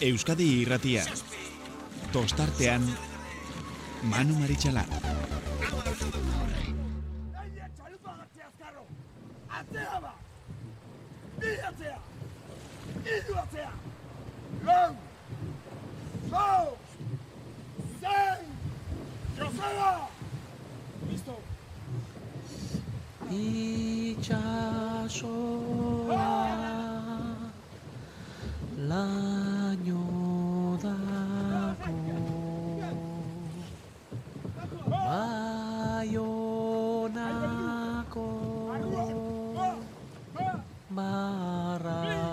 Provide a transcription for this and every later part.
Euskadi irratia. Tostartean, Manu Maritxalar. Atzea ba! Bi atzea! Iru atzea! Lau! Lau! Zein! Joseba! Listo! itxasoa laino dako. Baionako mararaino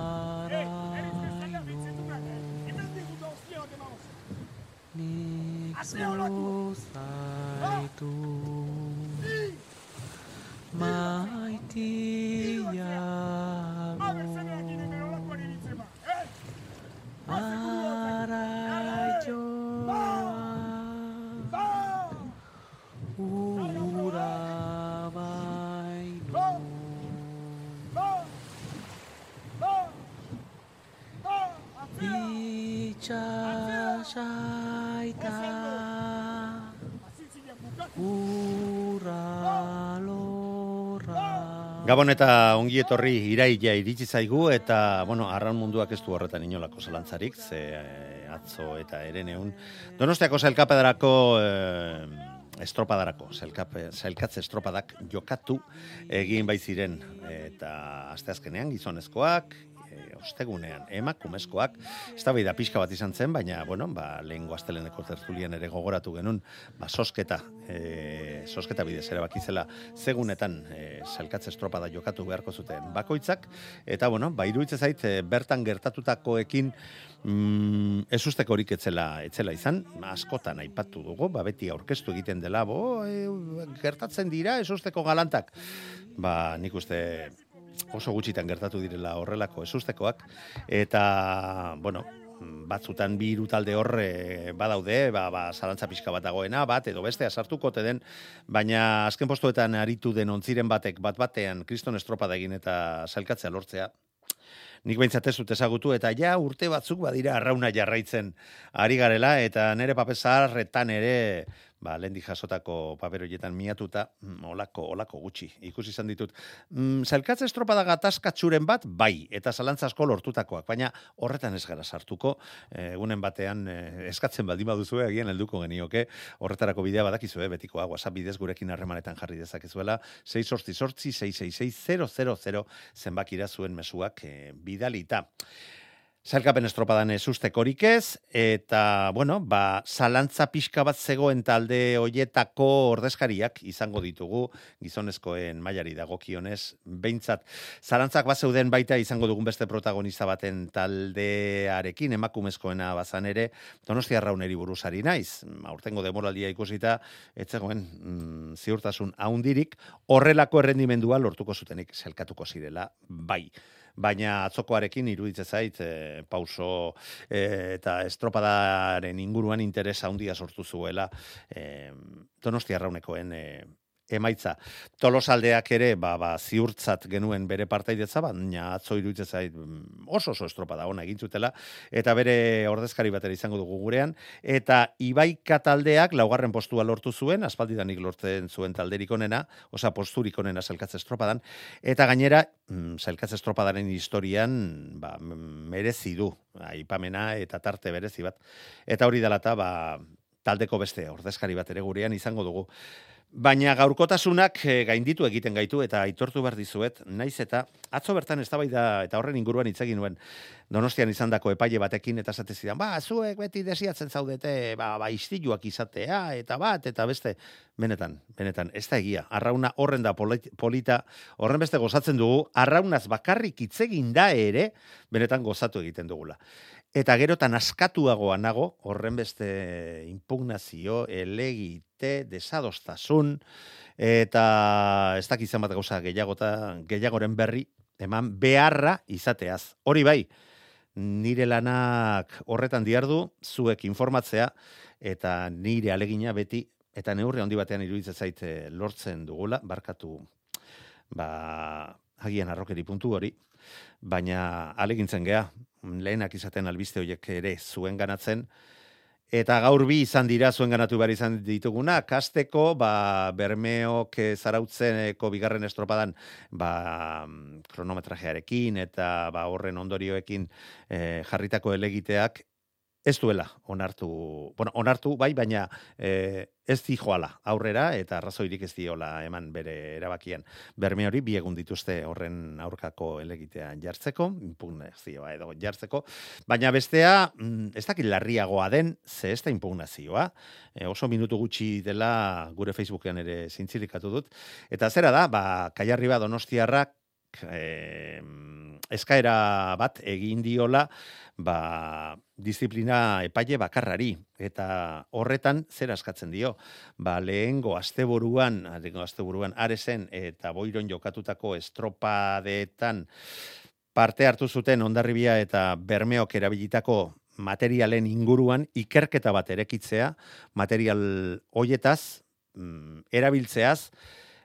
nik zaitu. Maitiago Gabon eta ongi etorri iraila iritsi zaigu eta bueno, arraun munduak ez du horretan inolako zalantzarik, ze eh, atzo eta ereneun. Donostiako zelkapedarako eh, estropadarako, zelkape, zelkatze estropadak jokatu egin bai ziren eta asteazkenean gizonezkoak, eh, ostegunean. Emakumezkoak, ez da pixka bat izan zen, baina, bueno, ba, lehen guazteleneko tertulian ere gogoratu genuen, ba, sosketa, e, sosketa bidez erabakizela segunetan e, zelkatze estropada jokatu beharko zuten bakoitzak, eta, bueno, ba, iruditzen zait, e, bertan gertatutakoekin mm, ez usteko horik etzela, etzela izan, askotan aipatu dugu, ba, beti aurkeztu egiten dela, bo, e, gertatzen dira, ez usteko galantak, ba, nik uste oso gutxitan gertatu direla horrelako ezustekoak. Eta bueno batzutan bi hiru talde horre badaude, ba, ba, zalantza pixka bat dagoena, bat edo bestea sartuko te den, baina azken postuetan aritu den ontziren batek bat batean kriston estropada egin eta zailkatzea lortzea, nik behintzat ez dut ezagutu, eta ja urte batzuk badira arrauna jarraitzen ari garela, eta nere pape zaharretan ere, ba, lehendi jasotako paper horietan miatuta, mm, olako, olako gutxi, ikusi izan ditut. Mm, zailkatze estropada gatazkatxuren bat, bai, eta zalantza asko lortutakoak, baina horretan ez gara sartuko, eh, egunen batean eh, eskatzen baldin baduzu agian helduko genioke, horretarako bidea badakizue, betikoa, WhatsApp bidez gurekin harremanetan jarri dezakezuela, 6 sortzi sortzi, 666 zenbakira zuen mesuak eh, bidalita. Zailkapen estropadan ez ustekorik ez, eta, bueno, ba, zalantza pixka bat zegoen talde hoietako ordezkariak izango ditugu, gizonezkoen mailari dagokionez, behintzat, zalantzak bat zeuden baita izango dugun beste protagonista baten taldearekin, emakumezkoena bazan ere, donostia rauneri buruzari naiz, aurtengo demoraldia ikusita, etzegoen mm, ziurtasun haundirik, horrelako errendimendua lortuko zutenik, zelkatuko zirela, bai baina atzokoarekin iruditzen zait e, pauso e, eta estropadaren inguruan interesa handia sortu zuela e, Donostia Arraunekoen e, emaitza. Tolosaldeak ere ba, ba, ziurtzat genuen bere partaidetza, baina atzo iruditzen zait mm, oso oso estropada ona egin zutela eta bere ordezkari batera izango dugu gurean eta Ibaika taldeak laugarren postua lortu zuen, aspaldidanik lortzen zuen talderik onena, osa posturik onena zelkatze estropadan eta gainera mm, zelkatze estropadaren historian ba, merezi du aipamena eta tarte berezi bat. Eta hori dela eta ba, taldeko beste ordezkari bat ere gurean izango dugu. Baina gaurkotasunak eh, gainditu egiten gaitu eta aitortu behar dizuet, naiz eta atzo bertan eztabaida eta horren inguruan hitz egin nuen Donostian izandako epaile batekin eta esate zidan, ba, zuek beti desiatzen zaudete, ba, ba istiluak izatea eta bat eta beste benetan, benetan, ez da egia. Arrauna horren da polit- polita, horren beste gozatzen dugu, arraunaz bakarrik hitz egin da ere, benetan gozatu egiten dugula. Eta gerotan askatuagoa nago, horren beste impugnazio, elegite, desadostasun, eta ez dakizan bat gauza gehiagota, gehiagoren berri, eman beharra izateaz. Hori bai, nire lanak horretan diardu, zuek informatzea, eta nire alegina beti, eta neurri handi batean iruditzen zaite lortzen dugula, barkatu, ba, agian arrokeri puntu hori, baina alegintzen gea, lehenak izaten albiste horiek ere zuen ganatzen, Eta gaur bi izan dira zuen ganatu behar izan dituguna, kasteko, ba, bermeok zarautzeneko bigarren estropadan, ba, kronometrajearekin eta ba, horren ondorioekin eh, jarritako elegiteak ez duela onartu, bueno, onartu bai, baina e, ez di joala aurrera eta arrazoirik ez diola eman bere erabakian. Berme hori bi egun dituzte horren aurkako elegitea jartzeko, impugnazioa edo jartzeko, baina bestea mm, ez dakit larriagoa den, ze ez da impugnazioa, e, oso minutu gutxi dela gure Facebookean ere zintzilikatu dut, eta zera da, ba, kaiarri bat donostiarrak e, eskaera bat egin diola, ba, disiplina epaile bakarrari. Eta horretan zer askatzen dio? Ba lehengo asteburuan lehengo asteburuan aresen eta boiron jokatutako estropadeetan parte hartu zuten ondarribia eta bermeok erabilitako materialen inguruan ikerketa bat erekitzea material hoietaz mm, erabiltzeaz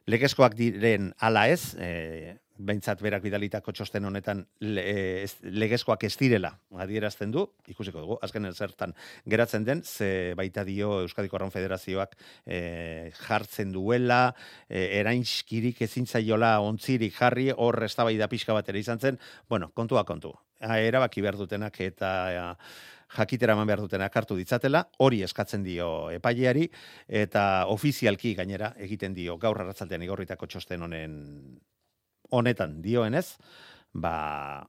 legezkoak diren ala ez e, behintzat berak bidalitako txosten honetan le, ez, legezkoak ez direla adierazten du, ikusiko dugu, azken zertan geratzen den, ze baita dio Euskadiko Arraun Federazioak e, jartzen duela, e, erainskirik ezintzaiola ontzirik jarri, hor ez da pixka bat ere izan zen, bueno, kontua kontu, erabaki behar dutenak eta jakitera eman behar dutenak hartu ditzatela, hori eskatzen dio epaileari, eta ofizialki gainera egiten dio gaur arratzaldean igorritako txosten honen honetan dioenez, ba,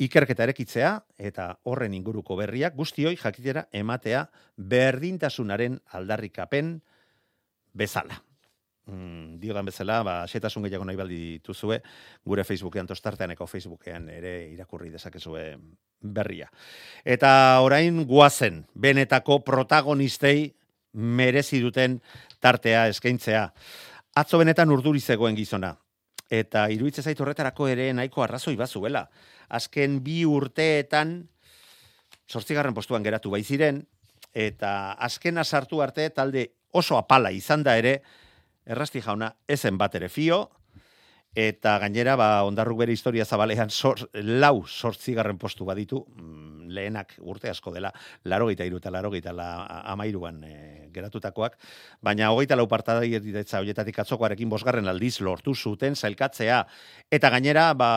ikerketa erekitzea eta horren inguruko berriak guztioi jakitera ematea berdintasunaren aldarrikapen bezala. Mm, diodan bezala, ba, setasun gehiago nahi baldi dituzue, gure Facebookean tostarteaneko Facebookean ere irakurri dezakezue berria. Eta orain guazen, benetako protagonistei merezi duten tartea eskaintzea. Atzo benetan urduri zegoen gizona, eta iruditzen zait horretarako ere nahiko arrazoi bazuela. Azken bi urteetan, sortzigarren postuan geratu bai ziren, eta azkena sartu arte talde oso apala izan da ere, errasti jauna ezen bat ere fio, eta gainera ba, ondarruk bere historia zabalean sor, lau sortzigarren postu baditu, mm, lehenak urte asko dela, laro gita iru eta laro gita la, amairuan e, geratutakoak, baina hogeita lau partada ditetza horietatik atzokoarekin bosgarren aldiz lortu zuten zailkatzea, eta gainera ba,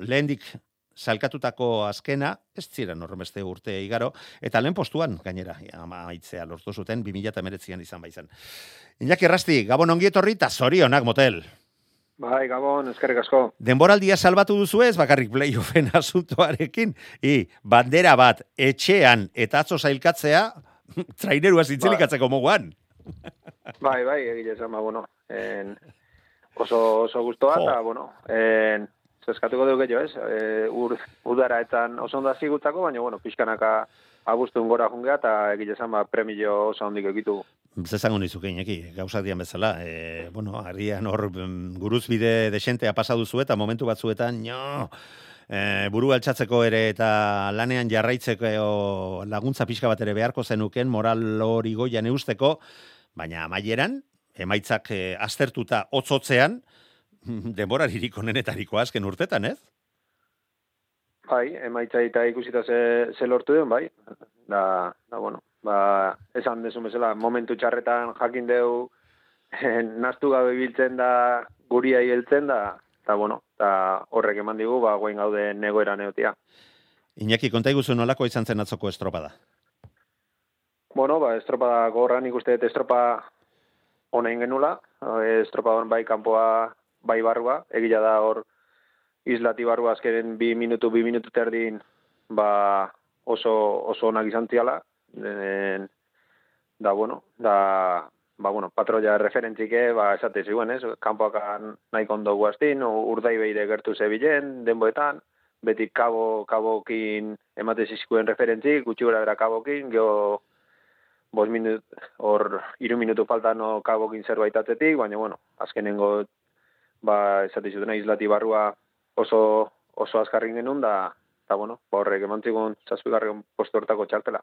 lehendik salkatutako azkena, ez ziren horremeste urte igaro, eta lehen postuan, gainera, amaitzea lortu zuten, 2000 an izan baizan. Iñaki Errasti, Gabon ongietorri, eta zorionak motel. Bai, Gabon, eskerrik asko. Denboraldia salbatu duzu ez, bakarrik playoffen asuntoarekin, i, bandera bat, etxean, eta atzo zailkatzea, trainerua zintzilikatzeko bai. moguan. bai, bai, egile esan, ba, bueno, en, oso, oso guztua, eta, bueno, en, zeskatuko dugu gehiago, ez, e, ur, udara etan oso ondo zigutako, baina, bueno, pixkanaka abuztun gora jungea, eta egile esan, ba, premio oso ondik egitu zezango nizuke ineki, gauza dian bezala. E, bueno, harrian hor mm, guruzbide desentea pasadu zu eta momentu batzuetan, no, e, buru altxatzeko ere eta lanean jarraitzeko laguntza pixka bat ere beharko zenuken, moral hori goian eusteko, baina amaieran, emaitzak e, aztertuta otzotzean, denbora liriko nenetariko azken urtetan, ez? Bai, emaitza eta ikusita ze, ze lortu den, bai. Da, da, bueno, ba, esan desu mesela, momentu txarretan jakin deu eh, naztu gabe biltzen da guria heltzen da, eta bueno, eta horrek eman digu, ba, guen gaude negoera neotia. Iñaki, konta iguzu nolako izan zen atzoko estropada? Bueno, ba, estropada gorran ikuste dut estropa honein genula, estropa hon bai kanpoa bai barrua, egila da hor islati barrua azkeren bi minutu, bi minutu terdin, ba, oso, oso onak izan ziala, da bueno, da ba bueno, patroia referentzike, ba esate zuen, ez? Kanpoak nahi kondo guaztin, urdai beire gertu zebilen, denboetan, beti kabo, kabokin emate zizkuen referentzik, gutxi gura bera kabokin, geho bos minut, hor, iru minutu falta no kabokin zerbait atzetik, baina, bueno, azkenengo, ba, esate zuten, islati barrua oso, oso azkarrin genuen, da, eta, bueno, ba, horrek emantzikun zazpigarren postu hortako txartela.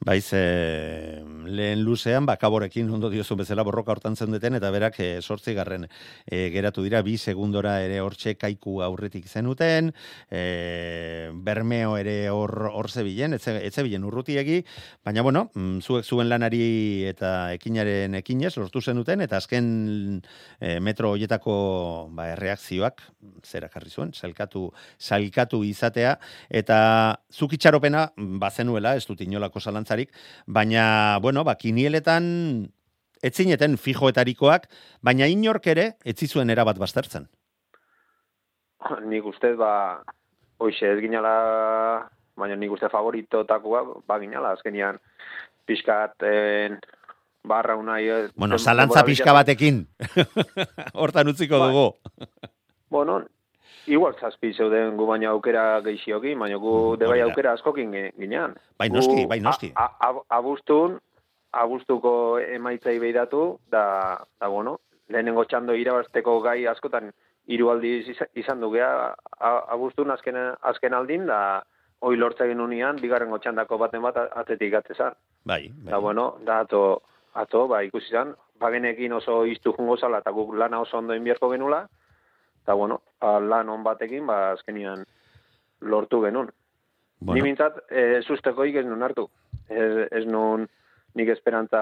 Baiz, e, lehen luzean, bakaborekin ondo diozun bezala borroka hortan deten eta berak e, sortzi garren e, geratu dira, bi segundora ere hortxe kaiku aurretik zenuten, e, bermeo ere hor, hor zebilen, etze, etze bilen urrutiegi, baina bueno, mm, zuek zuen lanari eta ekinaren ekinez, lortu zenuten, eta azken e, metro hoietako ba, erreakzioak, zera karri zuen, salkatu, salkatu izatea, eta zukitxaropena, bazenuela, ez dut inolako zalantza zalantzarik, baina, bueno, ba, kinieletan etzineten fijoetarikoak, baina inork ere etzizuen erabat baztertzen. Nik uste, ba, hoxe ez ginala, baina nik uste favoritotakoa, ba, ginala, azkenian, pixkaten, barra unai... Eh, bueno, zalantza pixka batekin, hortan utziko dugu. bueno, Igual zazpi zeuden gu baina aukera geixioki, baina gu mm, debai aukera askokin ginean. Bai noski, bai noski. Abustun, abuztuko emaitzai behiratu, da, da bueno, lehenengo txando irabazteko gai askotan hiru aldi izan du gea abuztun azken, azken aldin, da hoi lortza genunian, bigarren txandako baten bat atetik gatzezan. Bai, bai. Da bueno, da ato, ato, ba, ikusi zan, bagenekin oso iztu jungo zala, eta guk lana oso ondo inbierko genula, eta bueno, lan on batekin, ba, azkenian lortu genuen. Bueno. Ni mintzat, ez usteko ez nun hartu. Ez, ez nun nik esperantza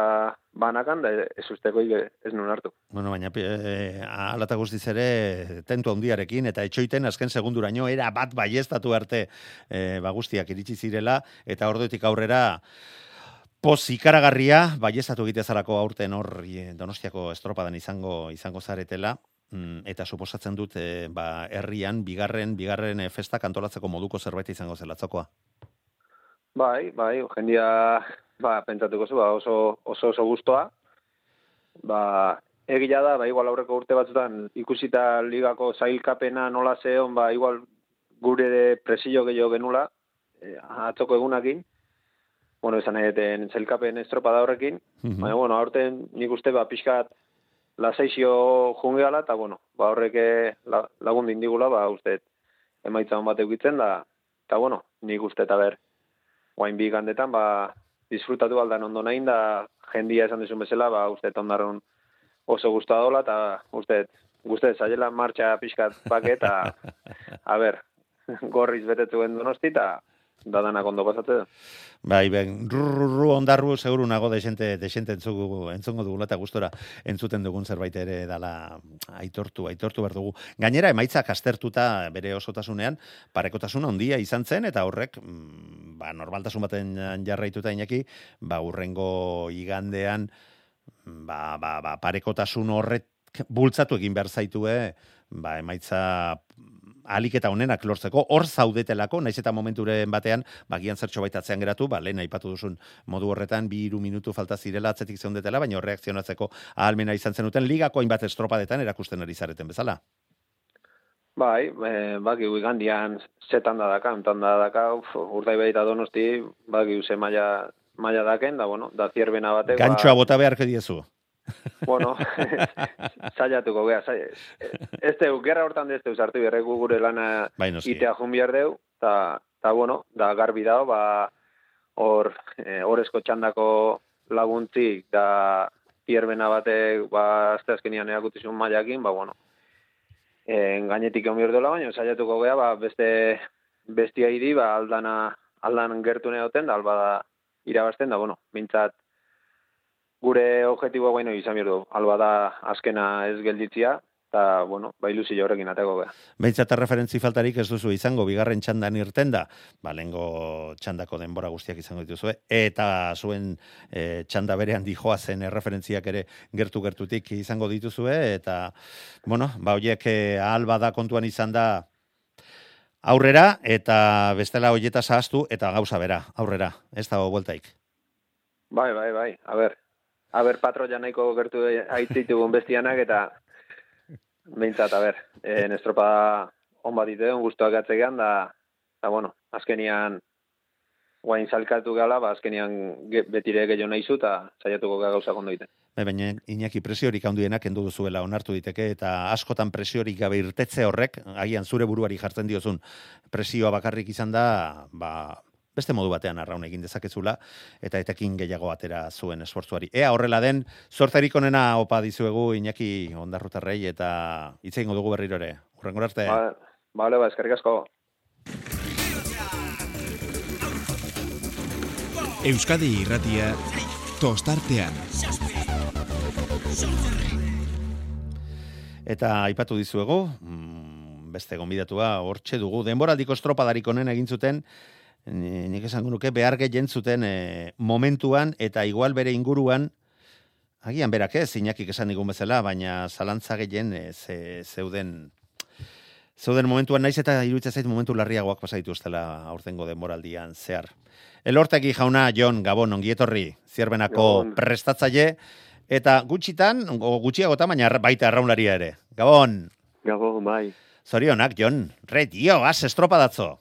banakan, da ez usteko ez nun hartu. Bueno, baina e, alata guztiz ere tentu handiarekin, eta etxoiten azken segunduraino era bat baiestatu arte e, ba guztiak iritsi zirela, eta orduetik aurrera Poz ikaragarria, baiestatu egitezarako aurten hor donostiako estropadan izango izango zaretela, eta suposatzen dut e, ba, herrian bigarren bigarren e, festa kantolatzeko moduko zerbait izango zelatzokoa. Bai, bai, jendia ba, pentsatuko zu, ba, oso, oso oso gustoa. Ba, egia da, ba, igual aurreko urte batzutan ikusita ligako zailkapena nola zeon, ba, igual gure de presio gehiago genula, e, atzoko egunakin, bueno, esan egiten zailkapen estropada horrekin, mm -hmm. baina, bueno, aurten nik uste, ba, pixkat, lasaizio jungeala, eta bueno, ba horreke eh, la, lagun dindigula, ba uste emaitza hon bat eukitzen da, eta bueno, nik uste eta ber, guain bi gandetan, ba, disfrutatu aldan ondo nahin, da jendia esan dizun bezala, ba uste ondarun oso guztua dola, eta uste, uste zailela martxa pixkat paket, eta, a ber, gorriz betetzen donosti, eta da dana ondo pasatze Bai, ben, rurru ondarru seguru nago de gente de gente entzugu entzongo dugu eta gustora entzuten dugun zerbait ere dala aitortu, aitortu ber dugu. Gainera emaitza kastertuta bere osotasunean parekotasuna handia izan zen eta horrek mm, ba normaltasun baten jarraituta inaki, ba urrengo igandean ba, ba, ba parekotasun horret bultzatu egin behar zaitue, ba emaitza alik eta honenak lortzeko, hor zaudetelako, naiz eta momenturen batean, bagian zertxo baita geratu, ba, lehen aipatu duzun modu horretan, bi iru minutu falta zirela atzetik zeundetela, baina reakzionatzeko ahalmena izan zenuten, ligako hainbat estropadetan erakusten ari zareten bezala. Bai, e, baki gandian zetan da daka, entan da daka, uf, urdai baita donosti, baki ze maila, maila daken, da, bueno, da zierbena batek. Gantxoa ba... bota beharko diezu. Bueno, saiatuko gea, sai. Este gerra hortan deste usartu berregu gure lana bai, itea jun behar deu, ta, ta bueno, da garbi dao, ba, hor, eh, txandako laguntzik, da, pierbena bate, ba, azte azkenian erakutizun maiakin, ba, bueno, en gainetik egon behar dela, baina saiatuko gea, ba, beste, bestia idi, ba, aldana, aldan gertu neoten, da, alba da, irabazten, da, bueno, mintzat, gure objektiboa bueno izan berdu. Alba da azkena ez gelditzia eta bueno, ba ilusio horrekin ateko ga. Beintzat referentzi faltarik ez duzu izango bigarren txandan irten da. Ba lengo txandako denbora guztiak izango dituzue eta zuen e, txanda berean dijoa zen erreferentziak ere gertu gertutik izango dituzue eta bueno, ba hoiek e, alba da kontuan izan da aurrera eta bestela hoieta sahaztu eta gauza bera, aurrera, ez dago bueltaik. Bai, bai, bai. A ber, Aber patroia nahiko gertu aitzitugun bestianak eta behintzat, a ber, en estropa on bat dite, on guztuak atzegean, da, da, bueno, azkenian guain zalkatu gala, ba, azkenian betire gehiago nahi zu, eta zaiatuko gauza kondo ite. Bai, baina inaki presiorik handienak kendu duzuela onartu diteke, eta askotan presiorik gabe irtetze horrek, agian zure buruari jartzen diozun presioa bakarrik izan da, ba, beste modu batean arraun egin dezakezula, eta etekin gehiago atera zuen esfortzuari. Ea horrela den, sortzerik onena opa dizuegu Iñaki ondarrutarrei, eta itzein dugu berriro ere. Urrengo arte. Ba, bale, ba, eskerrik asko. Euskadi irratia tostartean. Eta aipatu dizuegu, mm, beste gonbidatua hortxe dugu, denboraldiko estropadarik onen egin zuten, nik esango nuke behar gehien zuten e, momentuan eta igual bere inguruan, agian berak ez, inakik esan digun bezala, baina zalantza gehien e, ze, zeuden zeuden momentuan naiz eta iruditzen zait momentu larriagoak pasaitu estela aurtengo denboraldian zehar. Elortegi jauna, Jon, Gabon, ongietorri, zierbenako Gabon. prestatzaile, eta gutxitan, o gutxiagotan, baina baita arraunlaria ere. Gabon, Gabo, bai. zorionak, Jon, re, tio, az estropadatzo.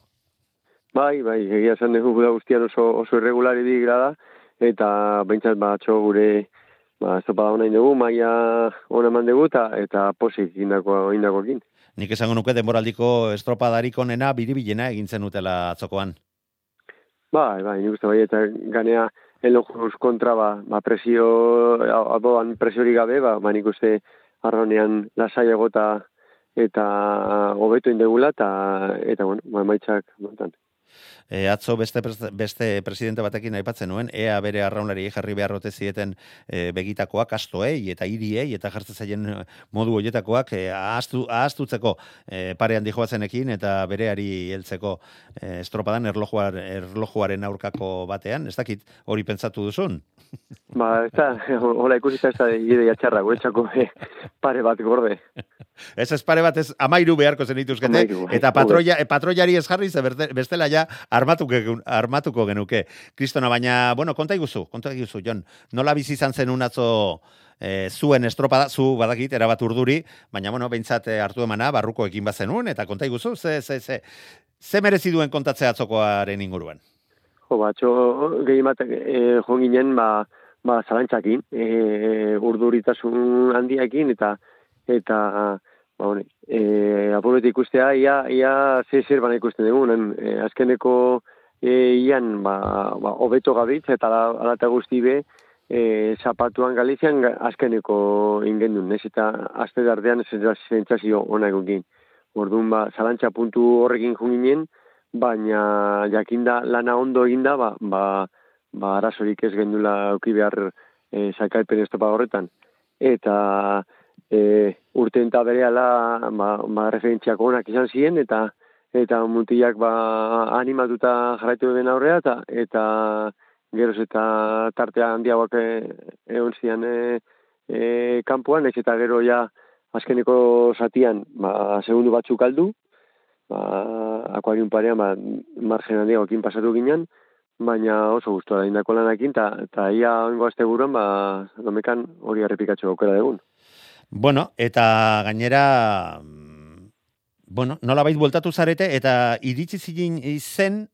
Bai, bai, egia esan dugu guda guztian oso, oso irregulari di grada, eta behintzat batxo gure ba, estopada hona dugu, maia hona eman dugu, eta, eta posik indako, indakoekin. Nik esango nuke denboraldiko estropadarik onena biribilena egin zen utela atzokoan. Bai, bai, nik uste bai, eta ganea elojuz kontra, ba, ba presio, aboan presiori gabe, ba, ba nik uste arraunean lasai egota eta hobeto indegula, eta, eta bueno, ba, maitzak, montan. E, atzo beste, beste presidente batekin aipatzen nuen, ea bere arraunari jarri beharrote zieten e, begitakoak astoei eta iriei eta jartzen zaien e, modu hoietakoak e, ahaztu, ahaztutzeko e, parean dijoazenekin eta bereari heltzeko e, estropadan erlojuar, erlojuaren aurkako batean, ez dakit hori pentsatu duzun? Ba, ez da, hola ikusita ez da ideia txarra, guretzako eh, pare bat gorde. Ez ez pare bat ez amairu beharko zen bai. eta patroia, e, patroiari ez jarri, ze bestela ja armatuko, armatuko genuke. Kristona, baina, bueno, konta iguzu, konta iguzu, Jon, nola bizi izan zen unatzo e, zuen estropada, zu badakit, erabat urduri, baina, bueno, behintzat eh, hartu emana, barrukoekin bazenun, eta konta iguzu, ze, ze, ze, ze merezi duen kontatzea atzokoaren inguruan. Jo, ba, txo, gehi bat, e, jo ginen, ba, ba, zalantzakin, e, urduritasun handiakin, eta, eta, ba, hone, e, apurbet ikustea, ia, ia, ze zer bana ikusten dugun, e, azkeneko, e, ian, ba, ba, hobeto gabitz, eta ala, ala eta guzti be, e, zapatuan Galizian ga- azkeneko ingendun, ez eta azte dardean zentzazio ona egukin. Orduan, ba, zalantza puntu horrekin junginen, baina jakinda lana ondo eginda, ba, ba, ba arazorik ez gendula euki behar e, sakalpen estopa horretan. Eta e, urte enta berehala ba, ba, referentziak onak izan ziren, eta eta mutilak ba, animatuta jarraitu den aurrea, eta, eta geroz eta tartea handiagoak e, egon zian e, e, kanpoan, ez eta gero ja azkeneko zatian ba, segundu batzuk aldu, ba, akuarium parean, ba, margen handiagoekin pasatu ginen, baina oso gustora indako lanakin, eta ta ia oingo azte buruan, ba, domekan hori errepikatxo aukera dugun. Bueno, eta gainera, mm, bueno, nola bait bueltatu zarete, eta iritsi zinen izen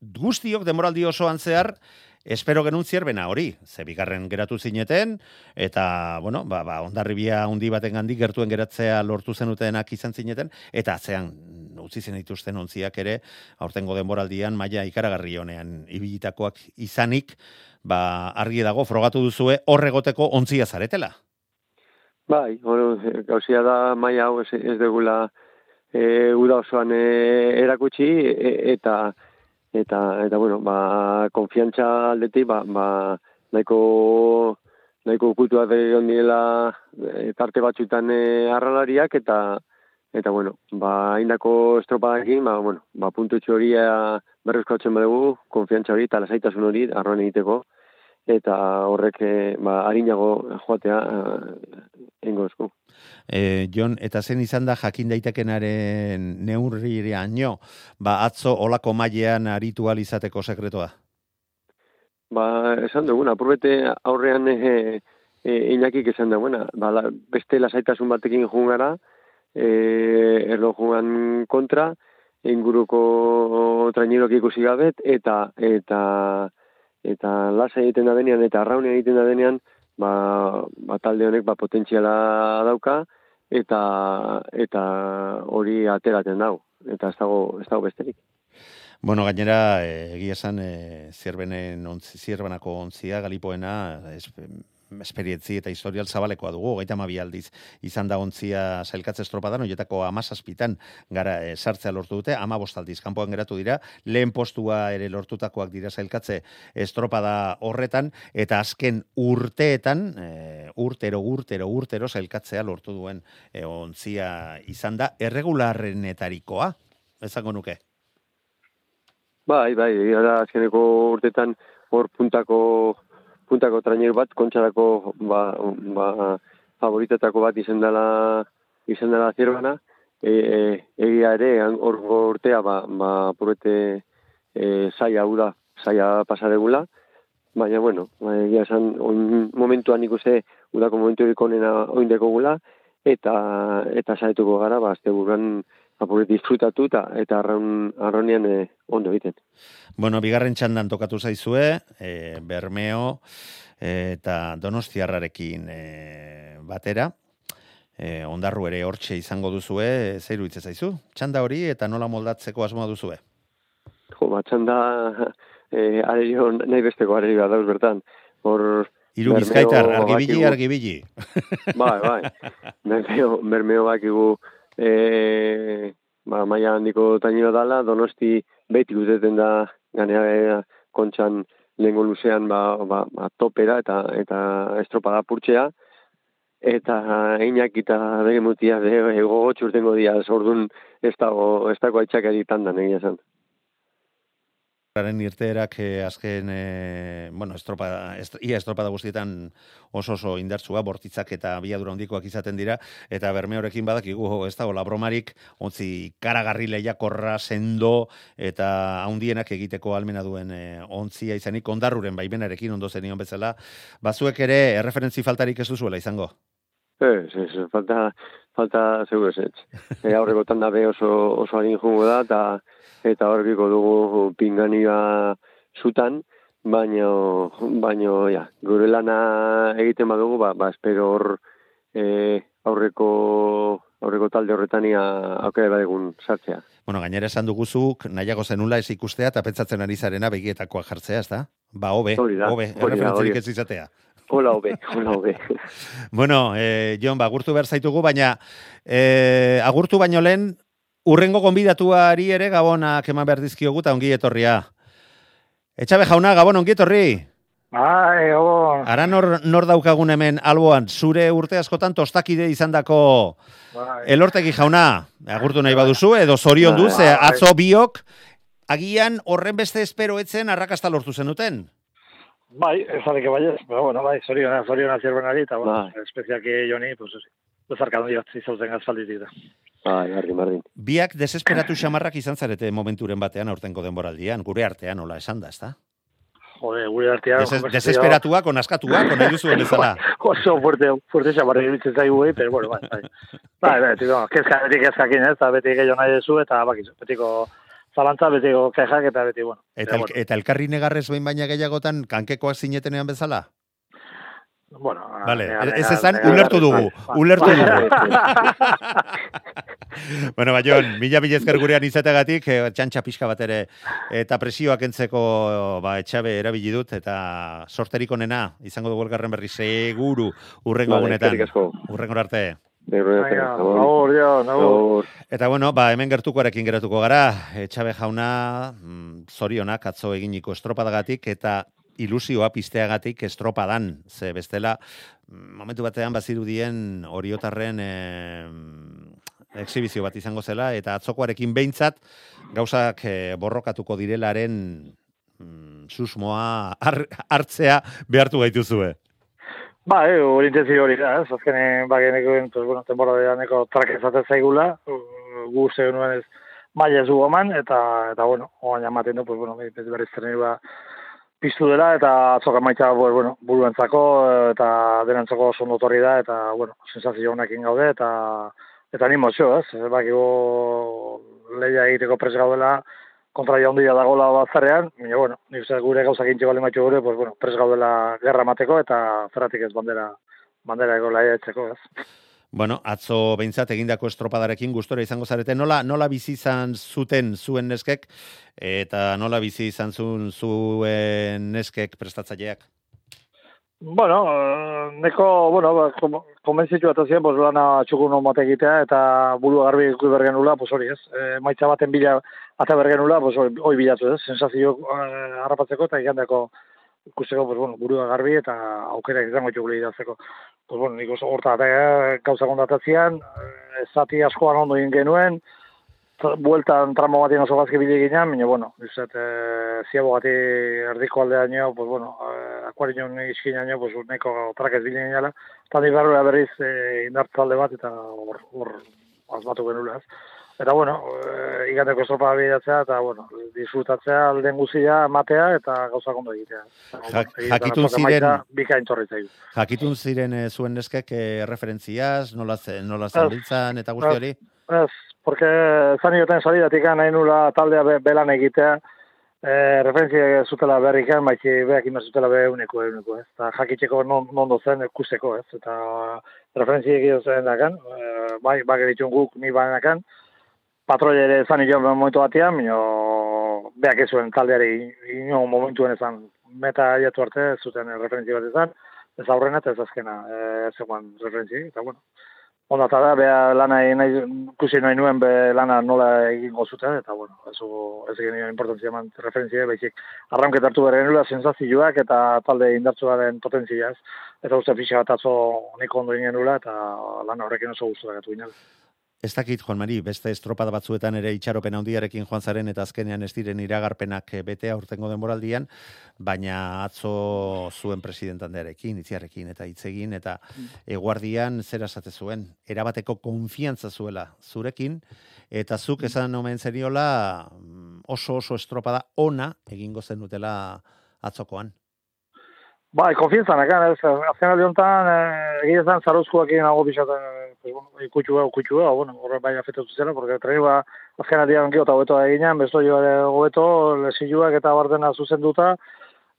guztiok demoraldi osoan zehar, espero genuen zierbena hori, ze bigarren geratu zineten, eta, bueno, ba, ba, ondarribia hundi baten gandik gertuen geratzea lortu zenutenak izan zineten, eta atzean utzi zen dituzten ontziak ere, aurtengo denboraldian maila ikaragarri honean ibilitakoak izanik, ba, argi dago, frogatu duzue horregoteko ontzia zaretela. Bai, bueno, gauzia da maia hau ez, ez degula e, uda osoan e, erakutsi e, eta eta eta bueno, ba konfiantza aldetik ba, ba nahiko nahiko ukutua de ondiela e, tarte batzuetan e, arralariak eta eta bueno, ba indako estropadakin, ba bueno, ba puntutxo horia berrezkotzen badugu, konfiantza hori eta lasaitasun hori arroan egiteko eta horrek eh, ba arinago joatea eh, engo esku. E, Jon, eta zen izan da jakin daitekenaren neurriaino, ba atzo olako mailean aritu izateko sekretoa. Ba, esan duguna, apurbete aurrean e, e, inakik esan dagoena. Ba, la, beste lasaitasun batekin jungara, e, erlo jungan kontra, inguruko trainirok ikusi gabet, eta eta eta lasa egiten da denean, eta arraunean egiten da denean, ba, ba talde honek ba, potentziala dauka, eta eta hori ateraten dau. Eta ez dago, ez dago besterik. Bueno, gainera, eh, egia esan, e, zierbenen ontzi, zierbenako ontzia, galipoena, es, esperientzi eta historial zabalekoa dugu, gaita aldiz izan da ontzia zailkatze estropadan, oietako amazazpitan gara e, sartzea lortu dute, ama bostaldiz kanpoan geratu dira, lehen postua ere lortutakoak dira zailkatze estropada horretan, eta azken urteetan, e, urtero, urtero, urtero zailkatzea lortu duen e, ontzia izan da, erregularrenetarikoa, ezango nuke? Bai, bai, gara azkeneko urtetan hor puntako puntako trainer bat, kontxarako ba, ba, favoritetako bat izan dela izan dela zirbana, e, e, egia ere, hor urtea, ba, ba purete e, saia hau saia pasaregula, baina, bueno, ba, egia esan, on, momentuan ikuste, udako momentu ikonena oindeko gula, eta, eta saetuko gara, ba, azte burran, apure disfrutatu eta eta arraun arronean e, ondo egiten. Bueno, bigarren txandan tokatu zaizue, e, Bermeo eta Donostiarrarekin e, batera. E, ondarru ere hortxe izango duzue, zeiru hitze zaizu? Txanda hori eta nola moldatzeko asmoa duzue? Jo, ba, txanda e, arerio, nahi besteko arerio dauz bertan. Hor, Iru bizkaitar, argibili, argibili. Bai, bai. Bermeo, bermeo bakigu, e, ba, maia handiko tainero dala, donosti beti guztetzen da ganea kontxan lehenko luzean ba, ba, ba, topera eta eta estropada purtzea, eta einak eta bere mutia de, ego txurtengo dia, zordun ez dago, ez dago aitzakari tandan egia zen. Garen irteerak eh, azken, eh, bueno, estropa, est, ia estropada guztietan oso oso indartsua, bortitzak eta biadura hondikoak izaten dira, eta bermeorekin badakigu ez dago labromarik, ontzi karagarri lehiakorra, sendo, eta haundienak egiteko almena duen eh, ontzia izanik, ondarruren baimenarekin ondo zenion bezala, bazuek ere erreferentzi faltarik ez duzuela izango? Ez, ez, falta, falta zeu ez, ez. E, aurreko tanda be oso, oso harin jungo da, eta eta horriko dugu pingania zutan, baino, baino, ja, gure lana egiten badugu, ba, ba espero hor e, aurreko aurreko talde horretania aukera badegun sartzea. Bueno, gainera esan duguzuk, nahiago zenula ez ikustea eta pentsatzen ari zarena begietakoa jartzea, ez da? Ba, hobe, hobe, erreferentzirik ez izatea. Hola, hobe, hola, hobe. bueno, eh, Jon, ba, agurtu behar zaitugu, baina eh, agurtu baino lehen, Urrengo gonbidatuari ere gabonak eman behar dizkiogu eta ongi etorria. Etxabe jauna, gabon ongi etorri. Bai, gabon. Ara nor, nor daukagun hemen alboan, zure urte askotan tostakide izan dako bai. elortegi jauna. Agurtu nahi baduzu, edo zorion duz, bai, atzo biok, agian horren beste espero etzen arrakasta lortu zenuten. Bai, ez aleke bai ez, bueno, bai, zorion, zorion azierbenari, eta bueno, bai. espeziaki joni, pues, bezarkadun diot, izauten gazfalditik da. Bai, Martin, Martin. Biak desesperatu xamarrak izan zarete momenturen batean aurtengo denboraldian, gure artean nola esan da, ezta? Jode, gure artean... Des, desesperatuak, onaskatuak, nahi duzu bezala. Oso fuerte, fuerte xamarrak iruditzen zaigu, eh, pero bueno, bai, bai. Bai, bai, tiko, kezka, beti kezkakin, ez, eta beti gehiago nahi duzu, eta bakizu, betiko zalantza, betiko kejak, eta beti, bueno. Eta, el, eta elkarri negarrez behin baina gehiagotan, kankekoak zinetenean bezala? Bueno, vale, ez ezan, ulertu dugu, ulertu dugu. bueno, Baion, mila bilezker gurean izategatik, eh, txantxa pixka bat ere, eta presioak entzeko ba, etxabe erabili dut, eta sorterik onena, izango dugu elgarren berri, seguru, urrengo vale, gunetan. Urrengo arte. Eta bueno, ba, hemen gertukoarekin geratuko gara, etxabe jauna, mm, zorionak atzo eginiko estropadagatik, eta ilusioa pizteagatik estropadan, ze bestela, mm, momentu batean bazirudien oriotarren e, exhibizio bat izango zela, eta atzokoarekin behintzat, gauzak e, borrokatuko direlaren mm, susmoa hartzea behartu gaituzue. Ba, e, hori intenzio hori da, ez, azkenen, ba, geneko, pues, bueno, temporada neko trak ezaten zaigula, gu zeu nuen ez, maia ez eta, eta, bueno, oan jamaten du, pues, bueno, berriz zeren ba, piztu dela eta atzok pues, bueno, buruentzako eta denantzako oso notorri da eta bueno, sensazio honekin gaude eta eta ni mozio, ez? Bakigo leia egiteko pres gaudela kontra jaundia dagoela bazarrean, baina bueno, uste gure gauzak intxe bali matxo gure, pues, bueno, pres gaudela gerra mateko eta zerratik ez bandera bandera ego laia etzeko, ez? Bueno, atzo behintzat egindako estropadarekin gustora izango zarete. Nola, nola bizi izan zuten zuen neskek eta nola bizi izan zuen zuen neskek prestatzaileak? Bueno, neko, bueno, ba, konbentzitu eta ziren, pues, lana txukun mate egitea, eta buru garbi ikusi bergenula, pues hori ez, e, maitza baten bila ata bergenula, pues hori bilatu ez, sensazio eh, harrapatzeko eta igandeko ikusteko, pues bueno, burua garbi eta aukera izango txukule idazteko. Pues bueno, nik oso horta, eta gauza kontatazioan, e, zati askoan ondo egin genuen, bueltan tramo batien oso gazki bide ginen, baina, bueno, izet, e, ziago gati erdiko aldeaino, pues, bueno, e, akuarion izkinaino, pues, neko trakez bide ginela, eta ni barrura berriz e, indartzalde bat, eta hor, hor asmatu genula, ez. Eta, bueno, e, igandeko estropa bidatzea, eta, bueno, disfrutatzea alden guzia, matea, eta gauza kondo egitea. Egia jakitun ziren- Bikain. Jakitun ziren eh, zuen neskek eh, referentziaz, nola, nola zenbiltzan eta guzti hori? Ez, porque zan ioten salidatik nahi nula taldea be, belan egitea, e, referentzia zutela berrikan, baitzi beak inber zutela be euneko euneko, ez. Eta jakiteko non, nondo zen ikusteko, ez. Eta referentzia egiten zen dakan, e, bai, geritxun guk ni bainakan, patroia ere zan ioten momentu batean, mino beak ez zuen taldeari ino momentuen ezan meta jatu arte, zuten referentzia bat ezan, ez aurrena eta ez azkena, e, zegoen referentzia, eta bueno. Onda eta da, beha lana nahi, ikusi nahi nuen be lana nola egingo zuten, eta bueno, ez, ez egin nioen importantzia eman referentzia, baizik arraunket hartu behar genula sensazioak eta talde indartsuaren potentziaz. Eta uste pixa bat atzo niko ondo egin genula, eta lana horrekin oso guztu gatu ginen. Ez dakit, Juan Mari, beste estropada batzuetan ere itxaropen handiarekin joan zaren eta azkenean ez diren iragarpenak eh, bete aurtengo denboraldian, baina atzo zuen presidentandearekin, itziarekin eta hitzegin eta eguardian zera esate zuen, erabateko konfiantza zuela zurekin, eta zuk esan omen zeniola mm, oso oso estropada ona egingo zenutela atzokoan. Bai, konfientzan, ekan, ez, azken aldi honetan, eh, zaruzkoak egin nago pixaten, pues, bueno, ikutxu behar, ikutxu behar, bueno, horre bai afetatu zela, porque treni ba, azken aldian gio eta hobeto eginean, besto jo ere hobeto, lesiluak eta bardena zuzenduta,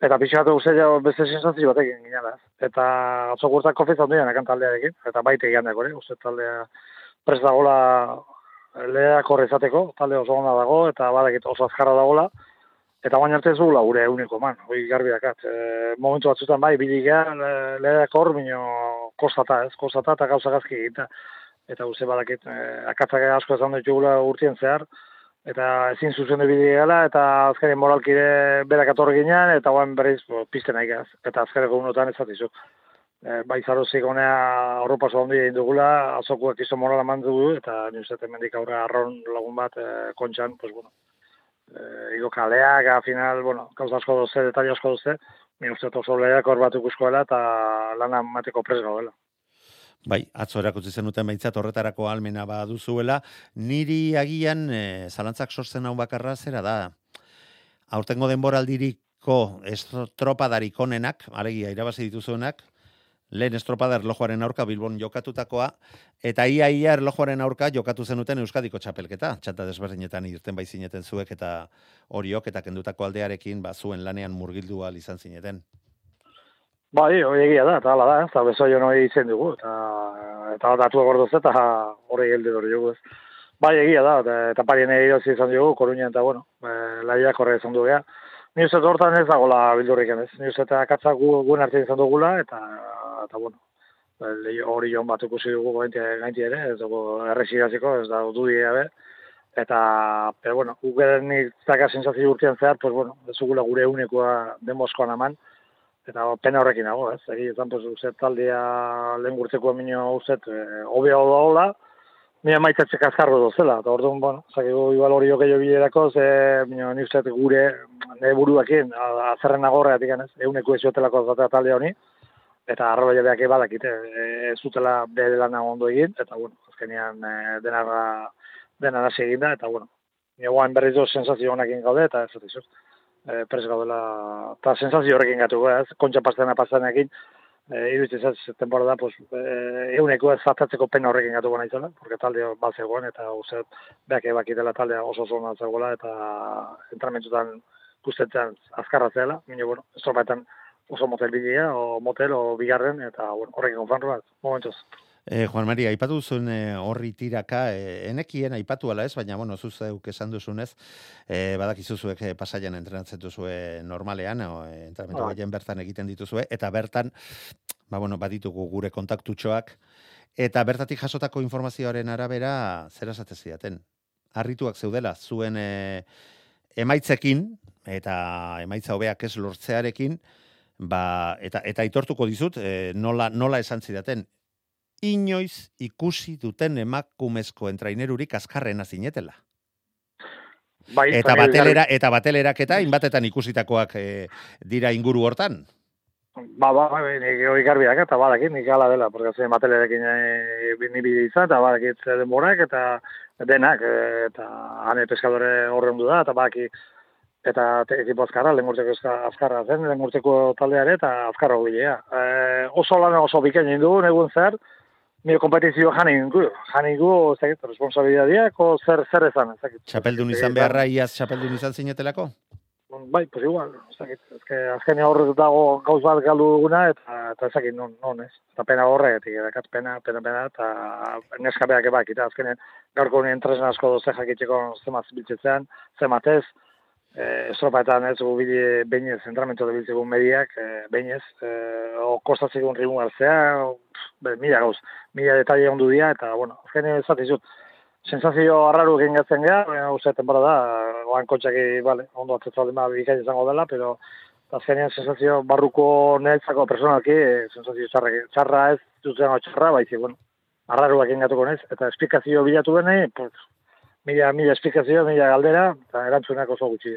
eta pixatu guztia beste sensazio batekin ginela, ez. Eta atzo gurtak konfientzan duan, ekan taldearekin, eta baite egian dago, uste taldea prest dagola leheak horrezateko, talde oso ona dago, eta badakit oso azkarra dagola, Eta baina arte ez dugula gure euneko man, hori garbi dakat. E, momentu batzutan bai, biligean, e, leheak hor, bino kostata ez, kostata eta gauza gazki egita. Eta uste badakit, e, akatzak asko esan ditugula urtien zehar, eta ezin zuzen bideala, eta azkaren moralkide berak atorri ginean, eta guan berriz bo, pizten nahi gaz. Eta azkareko unotan ez zatizu. E, bai zarozik honea Europa handi egin dugula, azokuak izo moral eman dugu, eta nire mendik aurre arron lagun bat e, kontxan, pues bueno, eh, igo kaleak, a final, bueno, gauza asko doze, detalle asko doze, mi uste oso lehiak hor bat ikuskoela eta lana mateko pres gaudela. Bai, atzo erakutsi zenuten behintzat horretarako almena baduzuela, niri agian e, zalantzak sortzen hau bakarra zera da. Aurtengo denboraldiriko estropadarik onenak, alegia irabazi dituzuenak, lehen estropada erlojuaren aurka Bilbon jokatutakoa, eta ia ia erlojuaren aurka jokatu zenuten Euskadiko txapelketa, txanta desberdinetan irten bai zineten zuek eta horiok eta kendutako aldearekin ba, zuen lanean murgildu ahal izan zineten. Bai, hori egia da, eta hala da, eta bezo jo noi izen dugu, eta, eta datu gordoz eta hori geldi dori dugu ez. Bai, egia da, eta, parien egirozi izan dugu, koruñan eta, bueno, e, laiak horre izan dugu, ja. Ni uste hortan ez dagoela bildurrik ez. Ni uste akatzak gu, guen arte izan dugula, eta, eta bueno, lehi- hori joan bat ikusi dugu gainti, ere, ez dugu errexiraziko, ez da dudi gabe. Eta, pero bueno, guk ere nik zaka sensazio urtean zehar, pues bueno, ez dugula gure unekoa demoskoan aman, eta pena horrekin nago, ez? Egi, ezan, pues, uste taldea lehen gurtzeko minio uste, eh, hobea dagoela, Mira maitatzek azkarro dozela, eta orduan, bueno, zakigu igual hori jokeio bilerako, ze, minio, ni uste gure, nire buruakin, a- azerren agorreatik, ez, euneko ez jotelako zatea talde honi, eta arroba jabeak badakite, e, ez zutela bere lana ondo egin, eta, bueno, azkenean e, denara, denara egin da, eta, bueno, Egoan berriz do sensazio honekin gaude, eta ez dut, e, pres gaudela, eta sensazio horrekin gatu, ez, kontxa pastena pastanekin, e, iruditzen zaz, temporada, pues, e, euneko ez zatatzeko pena horrekin gatu gana izela, porque talde bat zegoen, eta uste, beak ebakitela taldea oso oso ona zegoela, eta entramentutan guztetzen azkarra zela, minu, bueno, estropaetan oso motel bidea, o motel, o bigarren, eta bueno, horrekin konfanru bat, momentuz. E, Juan Maria, aipatu zuen e, horri tiraka, e, enekien aipatu ala ez, baina, bueno, zuzeuk esan duzunez, e, badakizu zuek e, pasaian entrenatzen duzue normalean, o, e, entrenamentu Bai. gehien bertan egiten dituzue, eta bertan, ba, bueno, baditugu gure kontaktutxoak, eta bertatik jasotako informazioaren arabera, zer esate zidaten? Arrituak zeudela, zuen e, emaitzekin, eta emaitza hobeak ez lortzearekin, ba, eta, eta aitortuko dizut, e, nola, nola esan zidaten, inoiz ikusi duten emakumezko entrainerurik azkarrena zinetela. Bai, Eta batelera eta batelerak eta inbatetan ikusitakoak e, dira inguru hortan. Ba, ba, ba, nik hori garbiak eta badakit, nik ala dela, porque zein matelerekin e, ni bide izan, eta badakit ze denborak, eta denak, e, eta hane peskadore horren du da, eta badakit, eta ekipo azkarra, lehen urteko azkarra zen, lehen urteko taldeare, eta azkarra gilea. E, oso lan oso bikain du, negun zer, nire kompetizio jani ingu, jani ingu, ez dakit, responsabilidadiak, o zer, zer ezan, ez dakit. Txapeldun izan beharra iaz txapeldun izan zinetelako? Bai, pues igual, ez dakit, ezke azken hor dago gauz bat galdu duguna, eta, eta ez dakit non, non ez. Eta pena horregatik, edakat pena, pena, pena, eta neskabeak ebak, eta azkenen gaurko nien tresna asko doze jakitxeko zemat biltzetzean, zemat ez, e, estropaetan ez gu bile bainez, entramento da biltzegun mediak, e, bainez, e, o kostatzegun rimu hartzea, o, pff, be, mila gauz, mila detalle ondu dira, eta, bueno, azkenen ez zatizut, sensazio arraru egin gatzen geha, baina uste temporada, oan kotxaki, bale, ondo atzetzalden ba, bikain izango dela, pero azkenean sensazio barruko netzako personalki, eh, sensazio txarra, txarra ez, zuzen txarra, baizik, bueno, arraruak egin gatuko nez, eta esplikazio bilatu denei, pues, mila, mila esplikazio, mila galdera, eta erantzunak oso gutxi.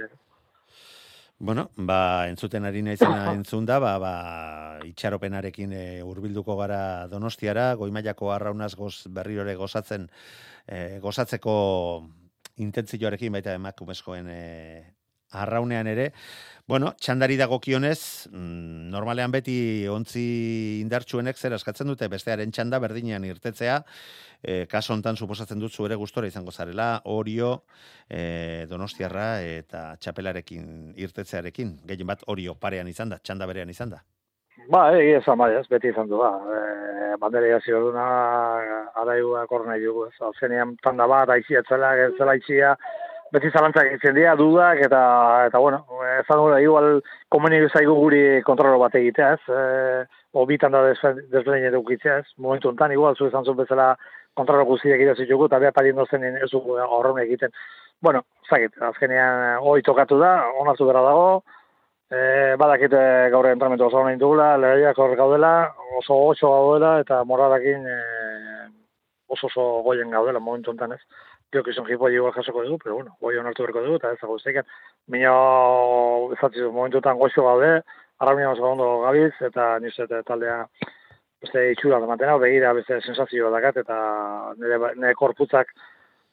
Bueno, ba, entzuten ari naizena entzun da, ba, ba, itxaropenarekin e, hurbilduko gara donostiara, goimaiako arraunaz goz, berrirore gozatzen, e, gozatzeko intentzioarekin baita emakumezkoen e, arraunean ere. Bueno, txandari dagokionez, mm, normalean beti ontzi indartsuenek zer askatzen dute bestearen txanda berdinean irtetzea, e, kaso hontan suposatzen dut zu ere gustora izango zarela, Orio, e, Donostiarra eta txapelarekin irtetzearekin. Gehien bat Orio parean izan da, txanda berean izan da. Ba, egia esan bai, ez, beti izan du, ba. E, bandera jazio duna, araiua korna dugu, ez. Azkenean tanda bat, aizia etzela, ez zela aizia, beti zalantzak egiten dira, dudak, eta, eta bueno, ezan dura, igual, komunik zaigu guri kontrolo bat egitea, ez. E, o bitan da desberdin edukitzea, ez. Momentu enten, igual, zu izan zuen bezala kontrolo guztiak idazi jugu, eta beha parien dozen ez horren egiten. Bueno, zakit, azkenean, hoi tokatu da, onartu bera dago, E, badakite gaur entramentu oso nahi dugula, lehiak hor gaudela, oso oso gaudela, eta moradakin e, oso oso goien gaudela momentu enten ez. Gio kizun jipo igual jasoko dugu, pero bueno, goi onartu berko dugu, eta ez dago zeiken. Mino, ezatzizu, momentu enten goxo gaude, arraunia oso ondo gabiz, eta nizet taldea beste itxura da mantena, begira beste sensazioa dakat, eta nire, ba, nire korputzak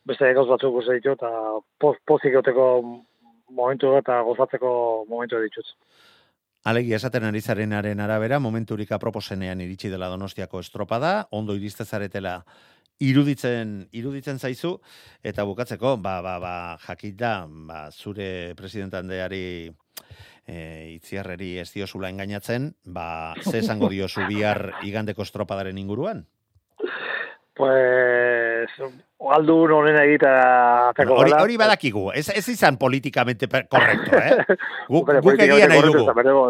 beste gauz batzuk uste ditu, eta poz, pozik egoteko momentu eta gozatzeko momentu ditut. Alegi esaten ari zarenaren arabera, momenturik aproposenean iritsi dela Donostiako estropada, ondo iriste zaretela iruditzen iruditzen zaizu eta bukatzeko ba ba ba jakita ba zure presidentandeari e, itziarreri ez diozula engainatzen, ba ze esango diozu bihar igandeko estropadaren inguruan? Pues, galdu honen egita ateko Hori, gala. hori badakigu, ez, ez izan politikamente korrekto, eh? Guk, guk egia nahi dugu.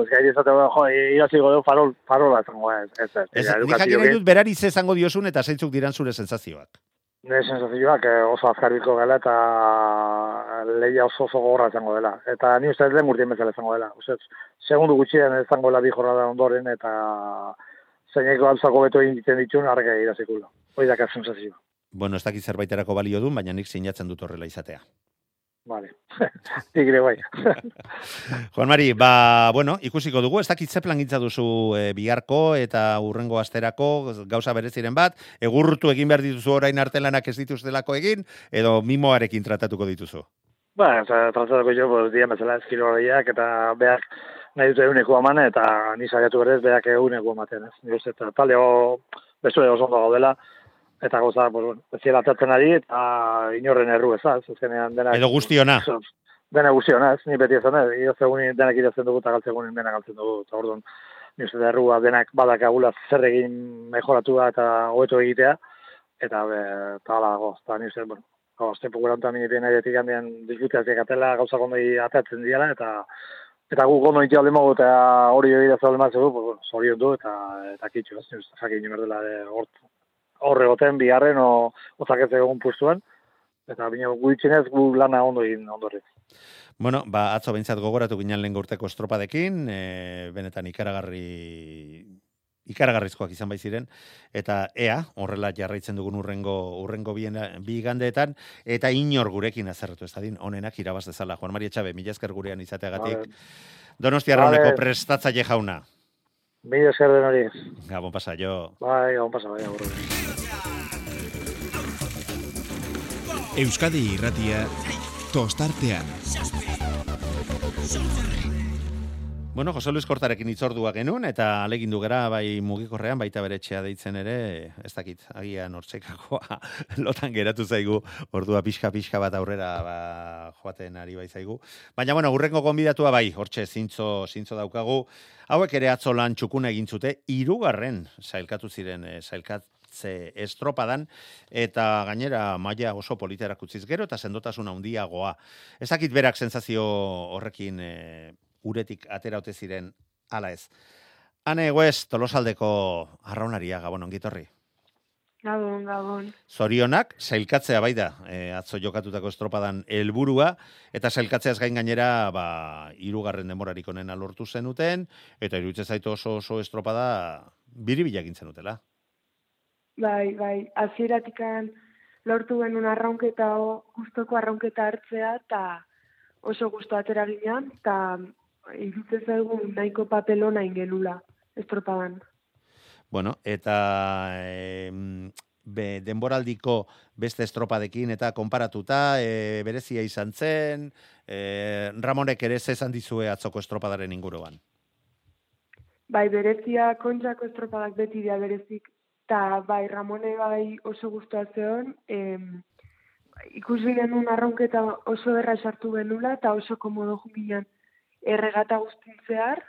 ez esateko, jo, iraziko dugu farol, farola zango, ez, ez, ez, Ez, nik jakin nahi gen. dut berari ze esango diozun eta zeintzuk diran zure sensazioak. Nire sensazioak eh, oso azkarbiko gela eta lehia oso oso gogorra izango dela. Eta ni uste den urtien bezala izango dela. Uste, segundu gutxien izango dela bi jorrada ondoren eta zeineko altzako beto egiten ditun arreka irazikulo. Hoi daka sensazioa. Bueno, ez dakit zerbaiterako balio dun, baina nik sinatzen dut horrela izatea. Vale. Tigre bai. Juan Mari, ba, bueno, ikusiko dugu, ez dakit ze plangintza duzu e, biharko eta urrengo asterako gauza bereziren bat, egurrutu egin behar dituzu orain artelanak ez dituztelako egin, edo mimoarekin tratatuko dituzu. Ba, eta tratatuko jo, pues, dian bezala eskilo horiak eta beak nahi dute eguneko eman eta ni saiatu berez beak eguneko ematen, ez? Ni uste, eta talde ho, bezue oso ondo gaudela, eta gauza, pues, bueno, ez atatzen ari, eta inorren erru ez, ez azkenean denak... Edo guztiona. Dena guztiona, ez, ni beti ezan, ez, idazte egunin denak idazten dugu eta galtze egunin denak galtzen dugu, eta orduan, ni uste errua denak badakagula zer egin mejoratua eta hobeto egitea, eta be, eta hala dago, eta ni uste, bueno, Gau, azte pokurantan nire nahi etik handian diskutiazioak atela gauza kondoi atatzen diala, eta eta gu gondo iti alde eta hori egitea zalde mazu, pues, zorion du, eta, eta kitxo, ez, jakin nimerdela dela hort, horre goten biharren, o, ozak ez egon pustuan, eta bine guitxinez gu lana ondo egin ondorez. Bueno, ba, atzo behintzat gogoratu ginen lehen urteko estropadekin, e, benetan ikaragarri ikaragarrizkoak izan bai ziren eta ea horrela jarraitzen dugun urrengo urrengo bien bi gandeetan eta inor gurekin azerretu ez dadin onenak irabaz dezala. Juan Maria Txabe mila esker gurean izateagatik. Donostia Arrauneko prestatzaile jauna. Mila esker den hori Gabon pasa jo. Bai, gabon pasa bai Euskadi Irratia tostartean Bueno, José Luis Kortarekin itzordua genuen, eta alegindu gara, bai mugikorrean, baita bere txea deitzen ere, ez dakit, agian hortzekakoa lotan geratu zaigu, ordua pixka-pixka bat aurrera ba, joaten ari bai zaigu. Baina, bueno, urrengo konbidatua bai, hortxe, zintzo, zintzo daukagu, hauek ere atzolan txukuna egin zute, irugarren sailkatu ziren, e, sailkatze estropadan, eta gainera maila oso politerak utziz gero, eta sendotasun handiagoa. Ez dakit berak sensazio horrekin... E, uretik ateraute ziren ala ez. Hane egoez, tolosaldeko arraunaria, gabon, ongitorri. Gabon, gabon. Zorionak, sailkatzea bai da, e, atzo jokatutako estropadan helburua eta sailkatzeaz gain gainera, ba, irugarren demorarik onen alortu zenuten, eta irutze zaitu oso oso estropada biribilak gintzen utela. Bai, bai, aziratikan lortu genuen arraunketa, guztoko arraunketa hartzea, eta oso guztu atera ginean, eta irutze zaigu nahiko papelona ingenula estropadan. Bueno, eta e, be, denboraldiko beste estropadekin eta konparatuta, e, berezia izan zen, e, Ramonek ere zezan dizue atzoko estropadaren inguruan. Bai, berezia kontrako estropadak beti dira berezik, eta bai, Ramone bai oso guztua zeon, e, ikusi genuen arronketa oso erra esartu genula, eta oso komodo juminan erregata guztin zehar,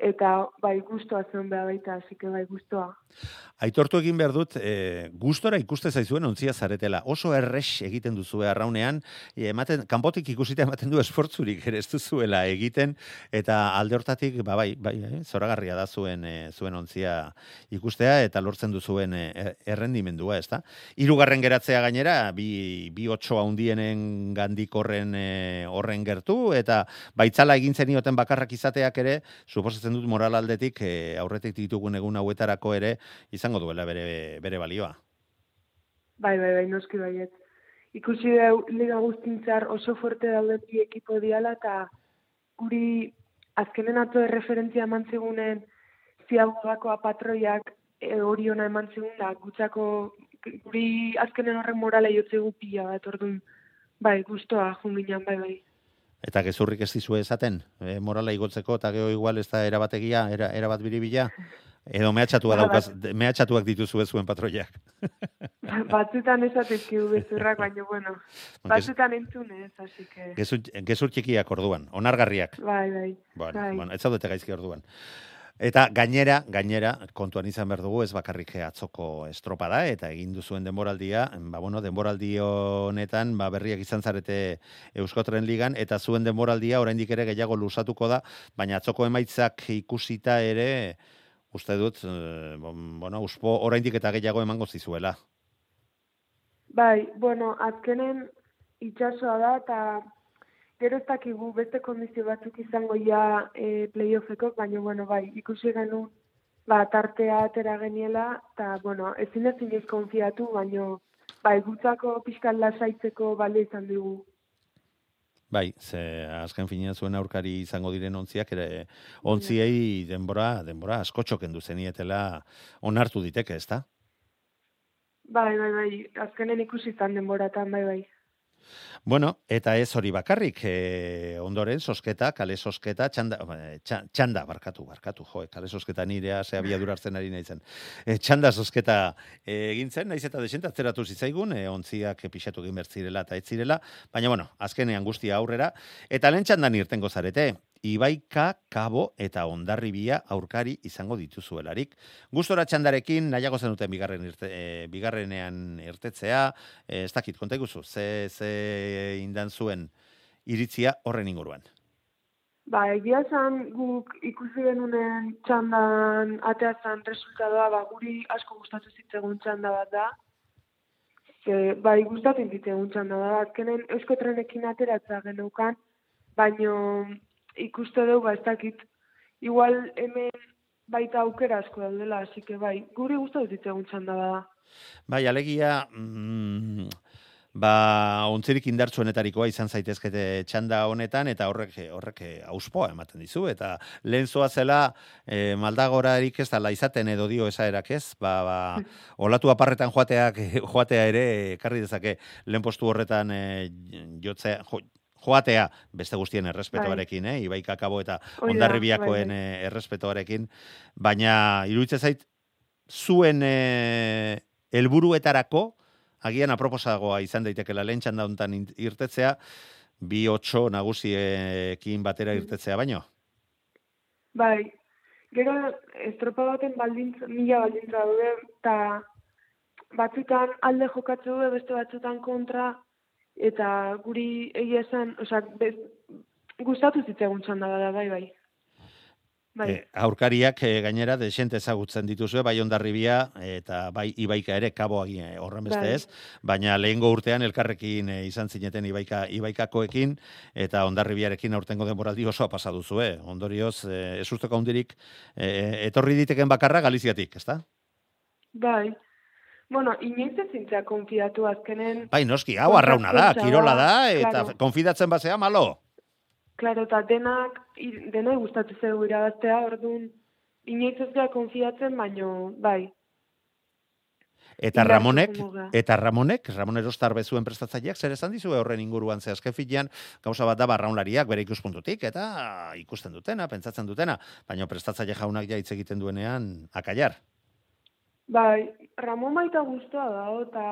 eta bai guztua zen beha baita, hasi bai guztua. Aitortu egin behar dut, e, gustora ikuste zaizuen ontzia zaretela. Oso errex egiten duzu arraunean, e, ematen, kanpotik ikusita ematen du esfortzurik ere ez duzuela egiten, eta alde hortatik, ba, bai, bai, eh, zoragarria da zuen, e, zuen ontzia ikustea, eta lortzen duzuen e, errendimendua, ez da? Irugarren geratzea gainera, bi, bi otxo handienen gandik horren, e, horren gertu, eta baitzala egin zenioten bakarrak izateak ere, suposatzen dut moral aldetik, e, aurretik ditugun egun hauetarako ere, izan izango duela bere, bere balioa. Bai, bai, bai, noski baiet. Ikusi du liga guztintzar oso fuerte daude bi ekipo diala eta guri azkenen ato referentzia eman zegunen ziabugako apatroiak e, hori ona eman zegun da, gutzako guri azkenen horren morala jotzegu pila bat, orduan, bai, guztoa, junginan, bai, bai. Eta gezurrik ez dizue esaten, e, morala igotzeko, eta geho igual ez da erabategia, era, erabat biribila, Edo mehatxatua ba, daukaz, mehatxatuak dituzu ez zuen patroiak. Batzutan ez atizkidu bezurrak, baina bueno, batzutan entzun ez, así que... Gezur txikiak orduan, onargarriak. Bai, bai. Bueno, bai. bueno, ez zaudete gaizki orduan. Eta gainera, gainera, kontuan izan behar dugu, ez bakarrik atzoko estropada, eta egin duzuen denboraldia, ba, bueno, denboraldi honetan, ba, berriak izan zarete Euskotren Ligan, eta zuen denboraldia, oraindik ere gehiago lusatuko da, baina atzoko emaitzak ikusita ere, uste dut, e, bueno, uspo oraindik eta gehiago emango zizuela. Bai, bueno, azkenen itxasoa da, eta gero ez dakigu beste kondizio batzuk izango ja e, playoffeko, baina, bueno, bai, ikusi genuen, ba, tartea atera geniela, eta, bueno, ezin ez konfiatu, baina, bai, gutzako pixkan lasaitzeko bale izan dugu. Bai, ze azken finean zuen aurkari izango diren ontziak ere ontziei denbora, denbora asko txoken du zenietela onartu diteke, ezta? Bai, bai, bai, azkenen ikusi zan denboratan, bai, bai. Bueno, eta ez hori bakarrik, e, ondoren, sosketa, kale sosketa, txanda, eh, txanda, barkatu, barkatu, jo, kale sosketa nirea, ze abia durartzen ari nahi zen. E, txanda sosketa e, egintzen, naiz eta desenta, atzeratu zitzaigun, e, ontziak pixatu egin bertzirela eta etzirela, baina bueno, azkenean guztia aurrera, eta lehen txandan irtengo zarete, Ibaika, Kabo eta Ondarribia aurkari izango dituzuelarik. Gustora txandarekin nahiago zenuten bigarren irte, e, bigarrenean irtetzea, e, ez dakit, konta iguzu, ze, ze indan zuen iritzia horren inguruan. Ba, egia esan guk ikusi genunen txandan ateatzen resultadoa, ba, guri asko gustatu zitzegun txanda bat da. Ze, bai, gustatzen zitzegun txanda da. Azkenen eusko trenekin ateratza geneukan, baino ikuste dugu, ba, ez dakit, igual hemen baita aukera asko daudela, así que bai, guri gustatu zitzegun txanda da. Bai, alegia, mm, ba, ontzirik indartsuenetarikoa izan zaitezkete txanda honetan, eta horrek horrek auspoa ematen dizu, eta lehen zoa zela e, maldagorarik ez dala izaten edo dio esaerak ez, ba, ba, olatu aparretan joateak, joatea ere, ekarri dezake. Lehen postu horretan e, jotzea, jo, joatea beste guztien errespetoarekin, eh? Ibaika kabo eta Hoi da, ondarribiakoen bai, eh, errespetoarekin, baina iruditzen zait zuen eh, helburuetarako agian aproposagoa izan daitekela lehen txanda hontan in- irtetzea, bi otxo nagusiekin batera irtetzea baino. Bai, gero estropa baten baldintza, mila baldintza daude, eta batzutan alde jokatzu du, beste batzutan kontra, eta guri egia esan, osea, bez, gustatu zitzegun txanda da, bai, bai. Bai, E, aurkariak e, gainera desente ezagutzen dituzue, bai ondarribia eta bai ibaika ere kabo agi e, horren beste Bai. ez, baina lehengo urtean elkarrekin e, izan zineten ibaika, ibaikakoekin eta ondarribiarekin aurtengo denboraldi osoa pasa duzue. Ondorioz, e, ez usteko handirik e, etorri diteken bakarra Galiziatik, ezta? bai. Bueno, inoiz ez zintzea konfiatu azkenen, Bai, noski, hau arrauna da, kirola da, eta claro. konfidatzen bazea malo. Claro, eta denak, denoi gustatu zeu irabaztea, orduan, inoiz ez gara konfiatzen, baino, bai. Eta Ramonek, eta Ramonek, Ramon Erostar bezuen prestatzaileak, zer esan dizue horren inguruan ze azken finean, gauza bat da barraunlariak bere ikuspuntutik, eta ikusten dutena, pentsatzen dutena, baina prestatzaile jaunak ja hitz egiten duenean, akaiar. Bai, Ramon baita guztua da, eta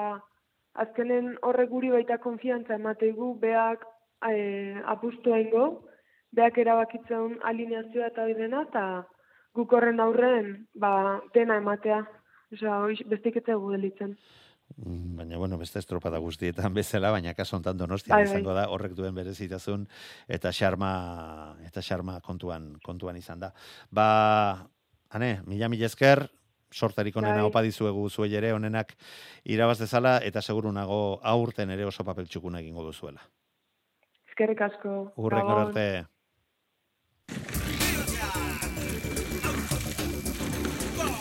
azkenen horrek guri baita konfiantza emateigu, beak e, apustu egingo, beak erabakitzen alineazioa eta dena, eta guk horren aurren, ba, dena ematea. Hoiz bestik egu delitzen. Mm, Baina, bueno, beste estropada guztietan bezala, baina kaso hontan donostia Bai, bai. izango da, horrek duen berezitasun, eta xarma, eta xarma kontuan, kontuan izan da. Ba, ane, mila mila esker, sortarik onena Bai. opa dizuegu zuei ere onenak irabaz dezala, eta seguru nago aurten ere oso papel txukuna egingo duzuela. Eskerrik asko. Urrengor Gabon. arte.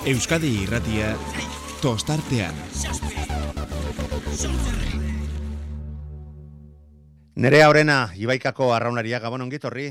Euskadi irratia tostartean. Nerea Orena, Ibaikako arraunaria gabon ongi torri.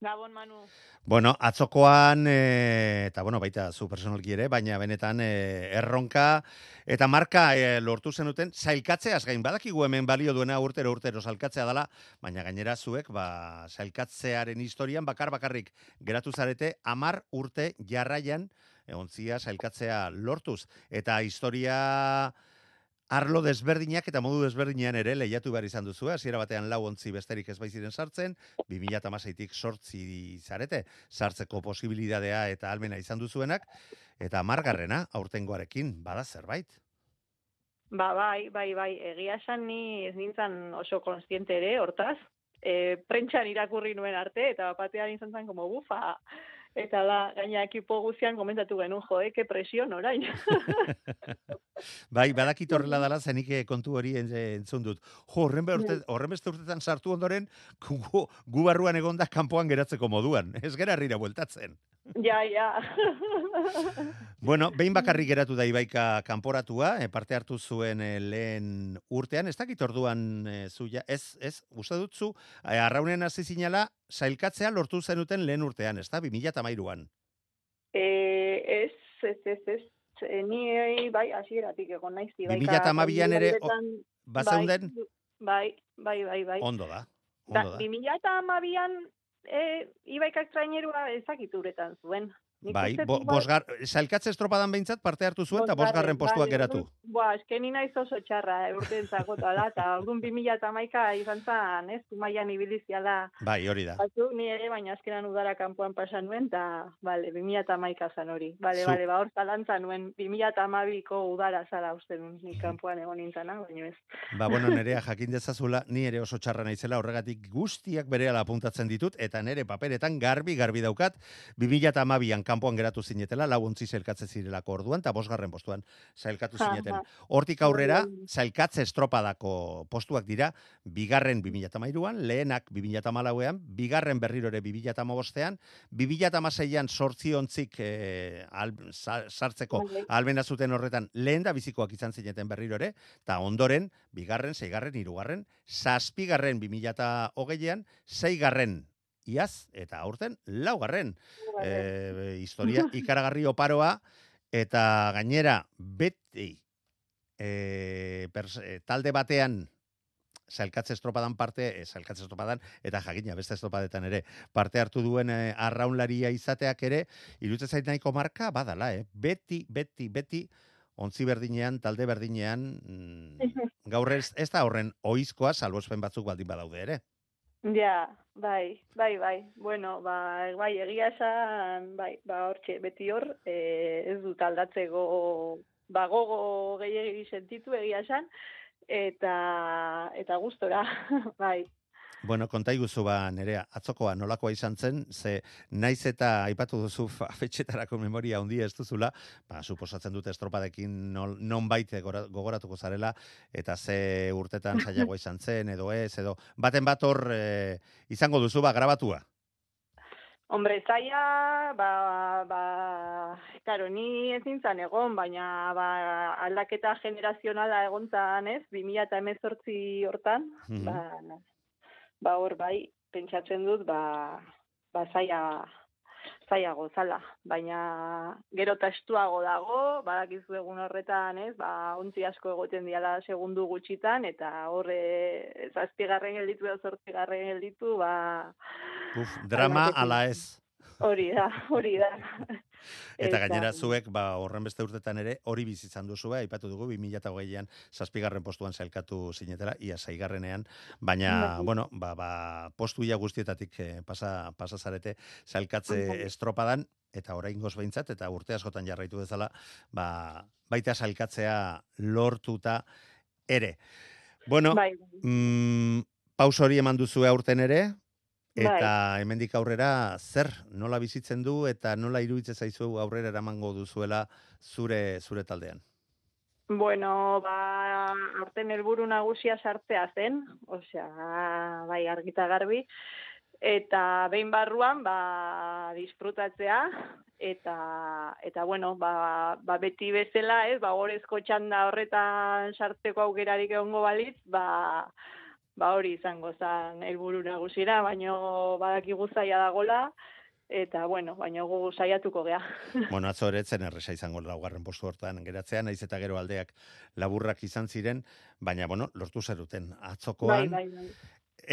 Gabon, Manu. Bueno, atzokoan, e, eta bueno, baita zu personalki ere, baina benetan e, erronka eta marka e, lortu zenuten, zailkatzeaz gain, badakigu hemen balio duena urtero urtero zailkatzea dela, baina gainera zuek, ba, zailkatzearen historian bakar bakarrik geratu zarete, amar urte jarraian, egontzia zailkatzea lortuz. Eta historia arlo desberdinak eta modu desberdinean ere lehiatu behar izan duzu, hasiera batean lau ontzi besterik ez baiziren sartzen, 2016tik sortzi zarete, sartzeko posibilidadea eta almena izan duzuenak, eta margarrena aurtengoarekin bada zerbait. Ba, bai, bai, bai, egia esan ni ez nintzen oso konstiente ere, hortaz. E, prentxan irakurri nuen arte, eta batean izan zen como bufa. Eta da, gaina ekipo guztian komentatu genuen, jo, eh, que presion orain. Bai, badakit horrela dela zenik eh, kontu hori en- entzun dut. Jo, horren, urte, horren beste urtetan sartu ondoren, gu, gu, barruan egonda kanpoan geratzeko moduan. Ez gera herrira bueltatzen. ja, ja. Bueno, behin bakarrik geratu da Ibaika kanporatua, e, parte hartu zuen e, lehen urtean, ez dakit orduan e, zuia, ez, ez, uste dut zu, e, arraunen hasi zinala, sailkatzea lortu zenuten lehen urtean, ez da, 2008an. e, ez, ez, ez, ez. Ni eh, bai, hasieratik egon naiz. bai, 2012an ere, Bazeunden, Bai, bai, bai, bai. ondo da, ondo da. 2012an e, Ibaikak trainerua ezakitu uretan zuen. Nik Bai, bo, bai- bosgar, sailkatze estropadan behintzat parte hartu zuen eta bosgarren postuak bai, geratu. Boa, eskeni naiz oso txarra, eh, urte entzakota da, eta orduan 2008 izan zan, ez, Zumaian ibiliziala Bai, hori da. Batzuk ni ere, baina azkenan udara kanpoan pasa nuen, eta, bale, 2008 zan hori. Bale, Zu- bale, ba, hor zalantza nuen, 2008ko udara zara uste nuen, ni kanpoan egon nintzana, baina ez. Ba, bueno, nerea jakin dezazula, ni ere oso txarra naizela, horregatik guztiak berehala apuntatzen ditut, eta nere paperetan garbi, garbi daukat, 2008an kanpoan geratu zinetela, lau ontzi zailkatze zirelako orduan, eta bosgarren postuan zailkatu zineten. Hortik aurrera, Bai. zailkatze estropadako postuak dira, bigarren 2008an, lehenak 2008an, bigarren berriro ere 2008an, 2008an sortzi ontzik eh, al, sa- sartzeko Bai. albena zuten horretan lehen da bizikoak izan zineten berriro ere, eta ondoren, bigarren, seigarren, hirugarren, zazpigarren 2008an, seigarren iaz, eta aurten, laugarren. E, historia ikaragarri oparoa, eta gainera, beti, e, pers, e, talde batean, zailkatze estropadan parte, e, zailkatze estropadan, eta jakina beste estropadetan ere, parte hartu duen e, arraunlaria izateak ere, irutzen zait nahiko marka, badala, eh? beti, beti, beti, ontzi berdinean, talde berdinean, mm, gaur ez, ez da horren oizkoa, salbospen batzuk baldin badaude ere. Ja, bai, bai, bai. Bueno, ba, bai, egia esan, bai, ba, hortxe, beti hor, eh, ez dut aldatzeko, ba, gogo gehiagi sentitu egia esan, eta, eta gustora, bai. Bueno, konta iguzu ba, nerea, atzokoa nolakoa izan zen, ze naiz eta aipatu duzu fetxetarako memoria handia ez duzula, ba, suposatzen dute estropadekin non, non baite gogoratuko zarela, eta ze urtetan saiagoa izan zen, edo ez, edo baten bat hor eh, izango duzu, ba, grabatua. Hombre, zaila, ba, ba, karo, ni ezin zan egon, baina ba, aldaketa generazionala egon zan, ez, 2018 hortan, Mhm. ba, ba hor bai, pentsatzen dut, ba, ba zaila, zailago zala, baina gero eta estuago dago, badakizu egun horretan, ez, ba, ontzi asko egoten diala segundu gutxitan, eta horre zazpigarren gelditu edo zortzigarren gelditu, ba, Uf, drama ala ez. Hori da, hori da. Eta gainera zuek, ba, horren beste urtetan ere, hori bizi izan duzu, aipatu dugu, 2008an, zazpigarren postuan zailkatu zinetela, ia zaigarrenean, baina, Bai. bueno, ba, ba, postu ia guztietatik eh, pasa, pasa zarete zailkatze Bai. estropadan, eta oraingoz behintzat, eta urte askotan jarraitu bezala, ba, baita zailkatzea lortuta ere. Bueno, Bai, mm, paus hori eman duzu aurten ere, Bai. eta hemendik aurrera zer nola bizitzen du eta nola iruditzen zaizu aurrera eramango duzuela zure zure taldean. Bueno, ba, aurten helburu nagusia sartzea zen, osea, bai, argita garbi, eta behin barruan, ba, disfrutatzea, eta, eta bueno, ba, ba, beti bezala, ez, ba, gorezko txanda horretan sartzeko aukerarik egongo balitz, ba, ba hori izango zen helburu nagusira, baino badakigu zaila dagola, eta bueno, baino gu saiatuko gea. bueno, atzo ere zen erresa izango laugarren postu hortan geratzea, naiz eta gero aldeak laburrak izan ziren, baina bueno, lortu zeruten bai, atzokoan bai, bai.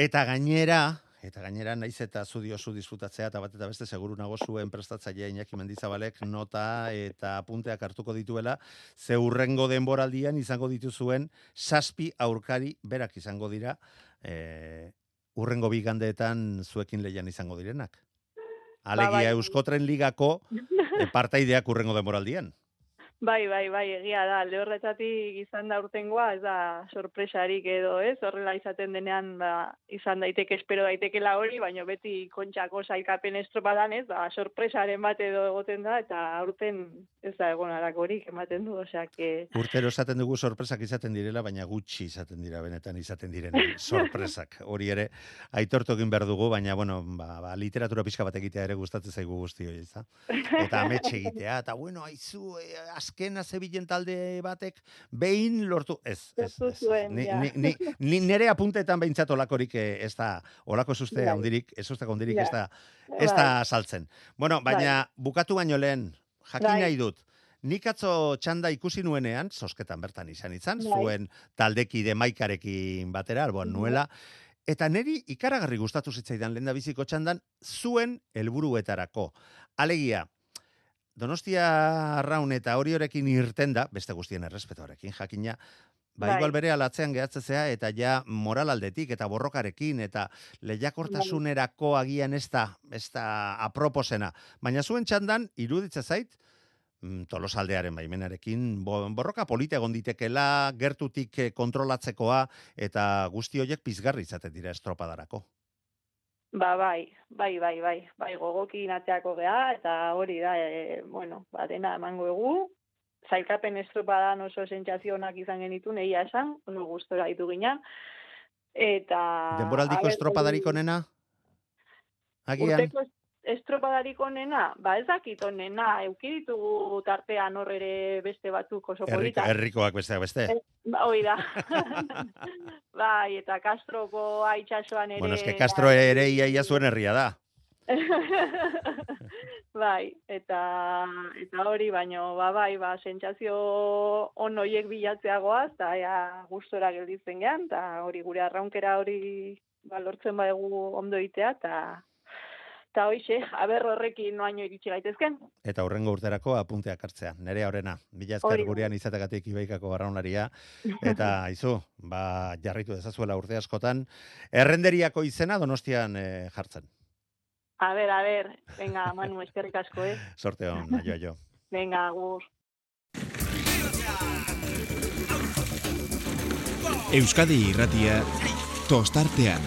eta gainera Eta gainera naiz eta zu diozu disfrutatzea eta bat eta beste seguru nago zuen prestatzailea Iñaki Mendizabalek nota eta apunteak hartuko dituela ze urrengo denboraldian izango dituzuen zazpi aurkari berak izango dira e, urrengo bigandeetan zuekin leian izango direnak. Alegia bai. Euskotren Ligako e, partaideak urrengo denboraldian. Bai, bai, bai, egia da, alde horretatik izan da urtengoa, ez da sorpresarik edo, ez? Horrela izaten denean, ba, izan daiteke, espero daitekela hori, baina beti kontxako sailkapen estropadan, ez? Ba, sorpresaren bat edo egoten da, eta aurten ez da egon horiek ematen du, osea, que... Urtero esaten dugu sorpresak izaten direla, baina gutxi izaten dira benetan izaten diren sorpresak. Hori ere aitortu egin behar dugu, baina bueno, ba, ba, literatura pixka bat egitea ere gustatzen zaigu guzti hori, ezta? Eta ametxe egitea, eta bueno, aizu, eh, azkena zebilen talde batek behin lortu, ez, ez, ez. Ni, ni, ni, ni nere apuntetan behintzat olakorik eh, ez da, olako suste Bai. handirik, ez uste handirik ez da, ez da saltzen. Bueno, baina bukatu baino lehen, jakin Bai. nahi dut, nik atzo txanda ikusi nuenean, sosketan bertan izan izan, Bai. zuen taldekide maikarekin batera, alboan nuela, eta neri ikaragarri gustatu zitzaidan lehen biziko txandan, zuen helburuetarako. Alegia, Donostia arraun eta hori horekin irten da, beste guztien errespetoarekin jakina, ba, Bai. igual bere alatzean gehatzezea eta ja moral aldetik eta borrokarekin eta lehiakortasunerako agian ez da, ez da aproposena. Baina zuen txandan, iruditza zait, mm, tolosaldearen baimenarekin, bo- borroka polita egon ditekela, gertutik eh, kontrolatzekoa, eta guzti horiek pizgarri izaten dira estropadarako. Ba, bai, bai, bai, bai, bai, gogokin atzeako geha, eta hori da, e, bueno, ba, dena emango egu, zailkapen estropadan oso sentsazionak izan genitun, egia esan, oso gustora ditu ginen, eta... Denboraldiko estropadarik onena? Agian? Urteko estropadarik onena, ba ez dakit onena, euki ditugu tartean hor ere beste batzuk oso politak. herrikoak besteak beste. Ba, hoi da. bai, eta Castroko itsasoan ere... Bueno, eske Castro ere iaia zuen herria da. bai, eta eta hori baino ba bai, ba sentsazio on hoiek bilatzeagoaz eta ea gustora gelditzen gean eta hori gure arraunkera hori ba lortzen badegu ondo egitea eta eta hoixe, aber horrekin noaino iritsi gaitezken. Eta hurrengo urterako apunteak hartzea. Nere horrena, mila da. gurean izategatik ibaikako barraunlaria. Eta izu, ba, jarritu dezazuela urte askotan. Errenderiako izena donostian eh, jartzen. A ber, a ber, venga, Manu, eskerrik asko, eh? Sorte hon, aio, aio. Venga, agur. Euskadi irratia tostartean.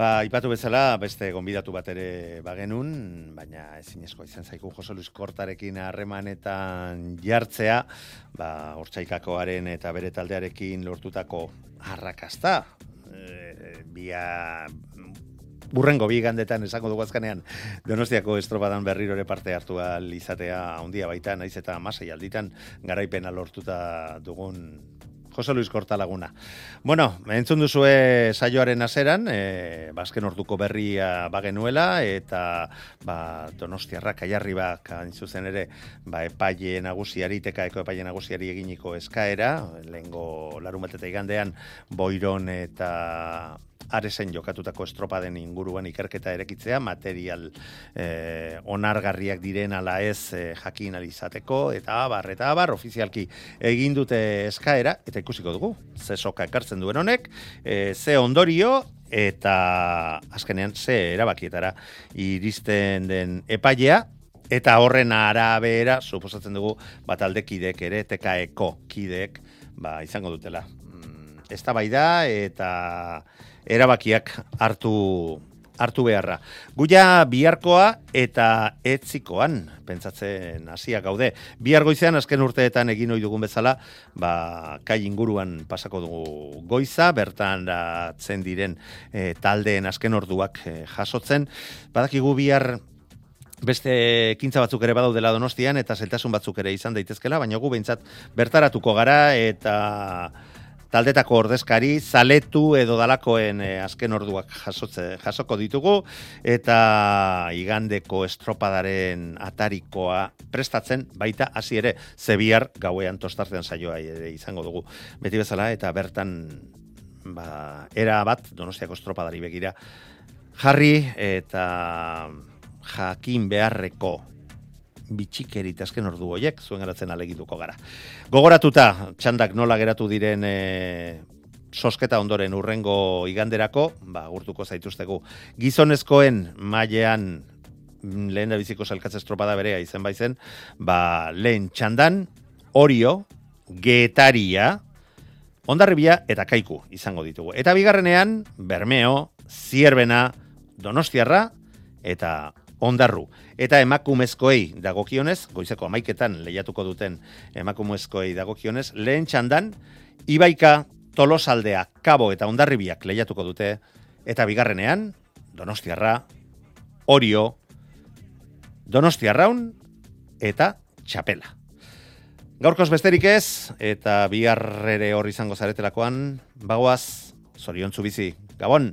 Ba, ipatu bezala, beste gonbidatu bat ere bagenun, baina ezinezko izan zaiku Jose Luis Kortarekin harremanetan jartzea, ba, hortzaikakoaren eta bere taldearekin lortutako arrakasta. E, bia burrengo bi gandetan esango dugu azkanean Donostiako estropadan berriro ere parte hartu ahal izatea handia baita, naiz eta masai alditan garaipena lortuta dugun Jose Luis Kortalaguna. Bueno, entzun duzue saioaren azeran, e, bazken orduko berria bagenuela, eta ba, donostiarrak aiarribak hain zuzen ere, ba, epaile nagusiari, tekaeko epaile nagusiari eginiko eskaera, lehengo larun bat eta igandean, boiron eta aresen jokatutako estropaden inguruan ikerketa erekitzea, material eh, onargarriak diren ala ez eh, jakin alizateko, eta abar, eta abar, ofizialki egin dute eskaera, eta ikusiko dugu, ze soka ekartzen duen honek, eh, ze ondorio, eta azkenean ze erabakietara iristen den epailea, eta horren arabera, suposatzen dugu, bat aldekidek ere, tekaeko kidek, ba, izango dutela. Mm, eztabaida eta erabakiak hartu hartu beharra. Guia biharkoa eta etzikoan, pentsatzen hasiak gaude. Bihar goizean azken urteetan egin ohi dugun bezala, ba, kai inguruan pasako dugu goiza, bertan atzen diren eh, taldeen azken orduak eh, jasotzen. Badakigu bihar beste ekintza batzuk ere badaudela donostian eta zeltasun batzuk ere izan daitezkela, baina gu behintzat bertaratuko gara eta taldetako ordezkari, zaletu edo dalakoen eh, azken orduak jasotze, jasoko ditugu, eta igandeko estropadaren atarikoa prestatzen, baita hasi ere, zebiar gauean tostartean saioa ere izango dugu. Beti bezala, eta bertan ba, era bat, donostiako estropadari begira, jarri eta jakin beharreko bitxikerit azken ordu hoiek zuen geratzen alegituko gara. Gogoratuta, txandak nola geratu diren e, sosketa ondoren urrengo iganderako, ba, gurtuko zaituztegu. Gizonezkoen mailean mm, lehen da biziko salkatze estropada berea izen baizen, ba, lehen txandan, orio, getaria, ondarribia eta kaiku izango ditugu. Eta bigarrenean, bermeo, zierbena, donostiarra, eta ondarru. Eta emakumezkoei dagokionez, goizeko amaiketan lehiatuko duten emakumezkoei dagokionez, lehen txandan, Ibaika, Tolosaldea, Kabo eta Ondarribiak lehiatuko dute, eta bigarrenean, Donostiarra, Orio, Donostiarraun eta Txapela. Gaurkoz besterik ez, eta biharrere hor izango zaretelakoan, bagoaz, zoriontzu bizi, Gabon!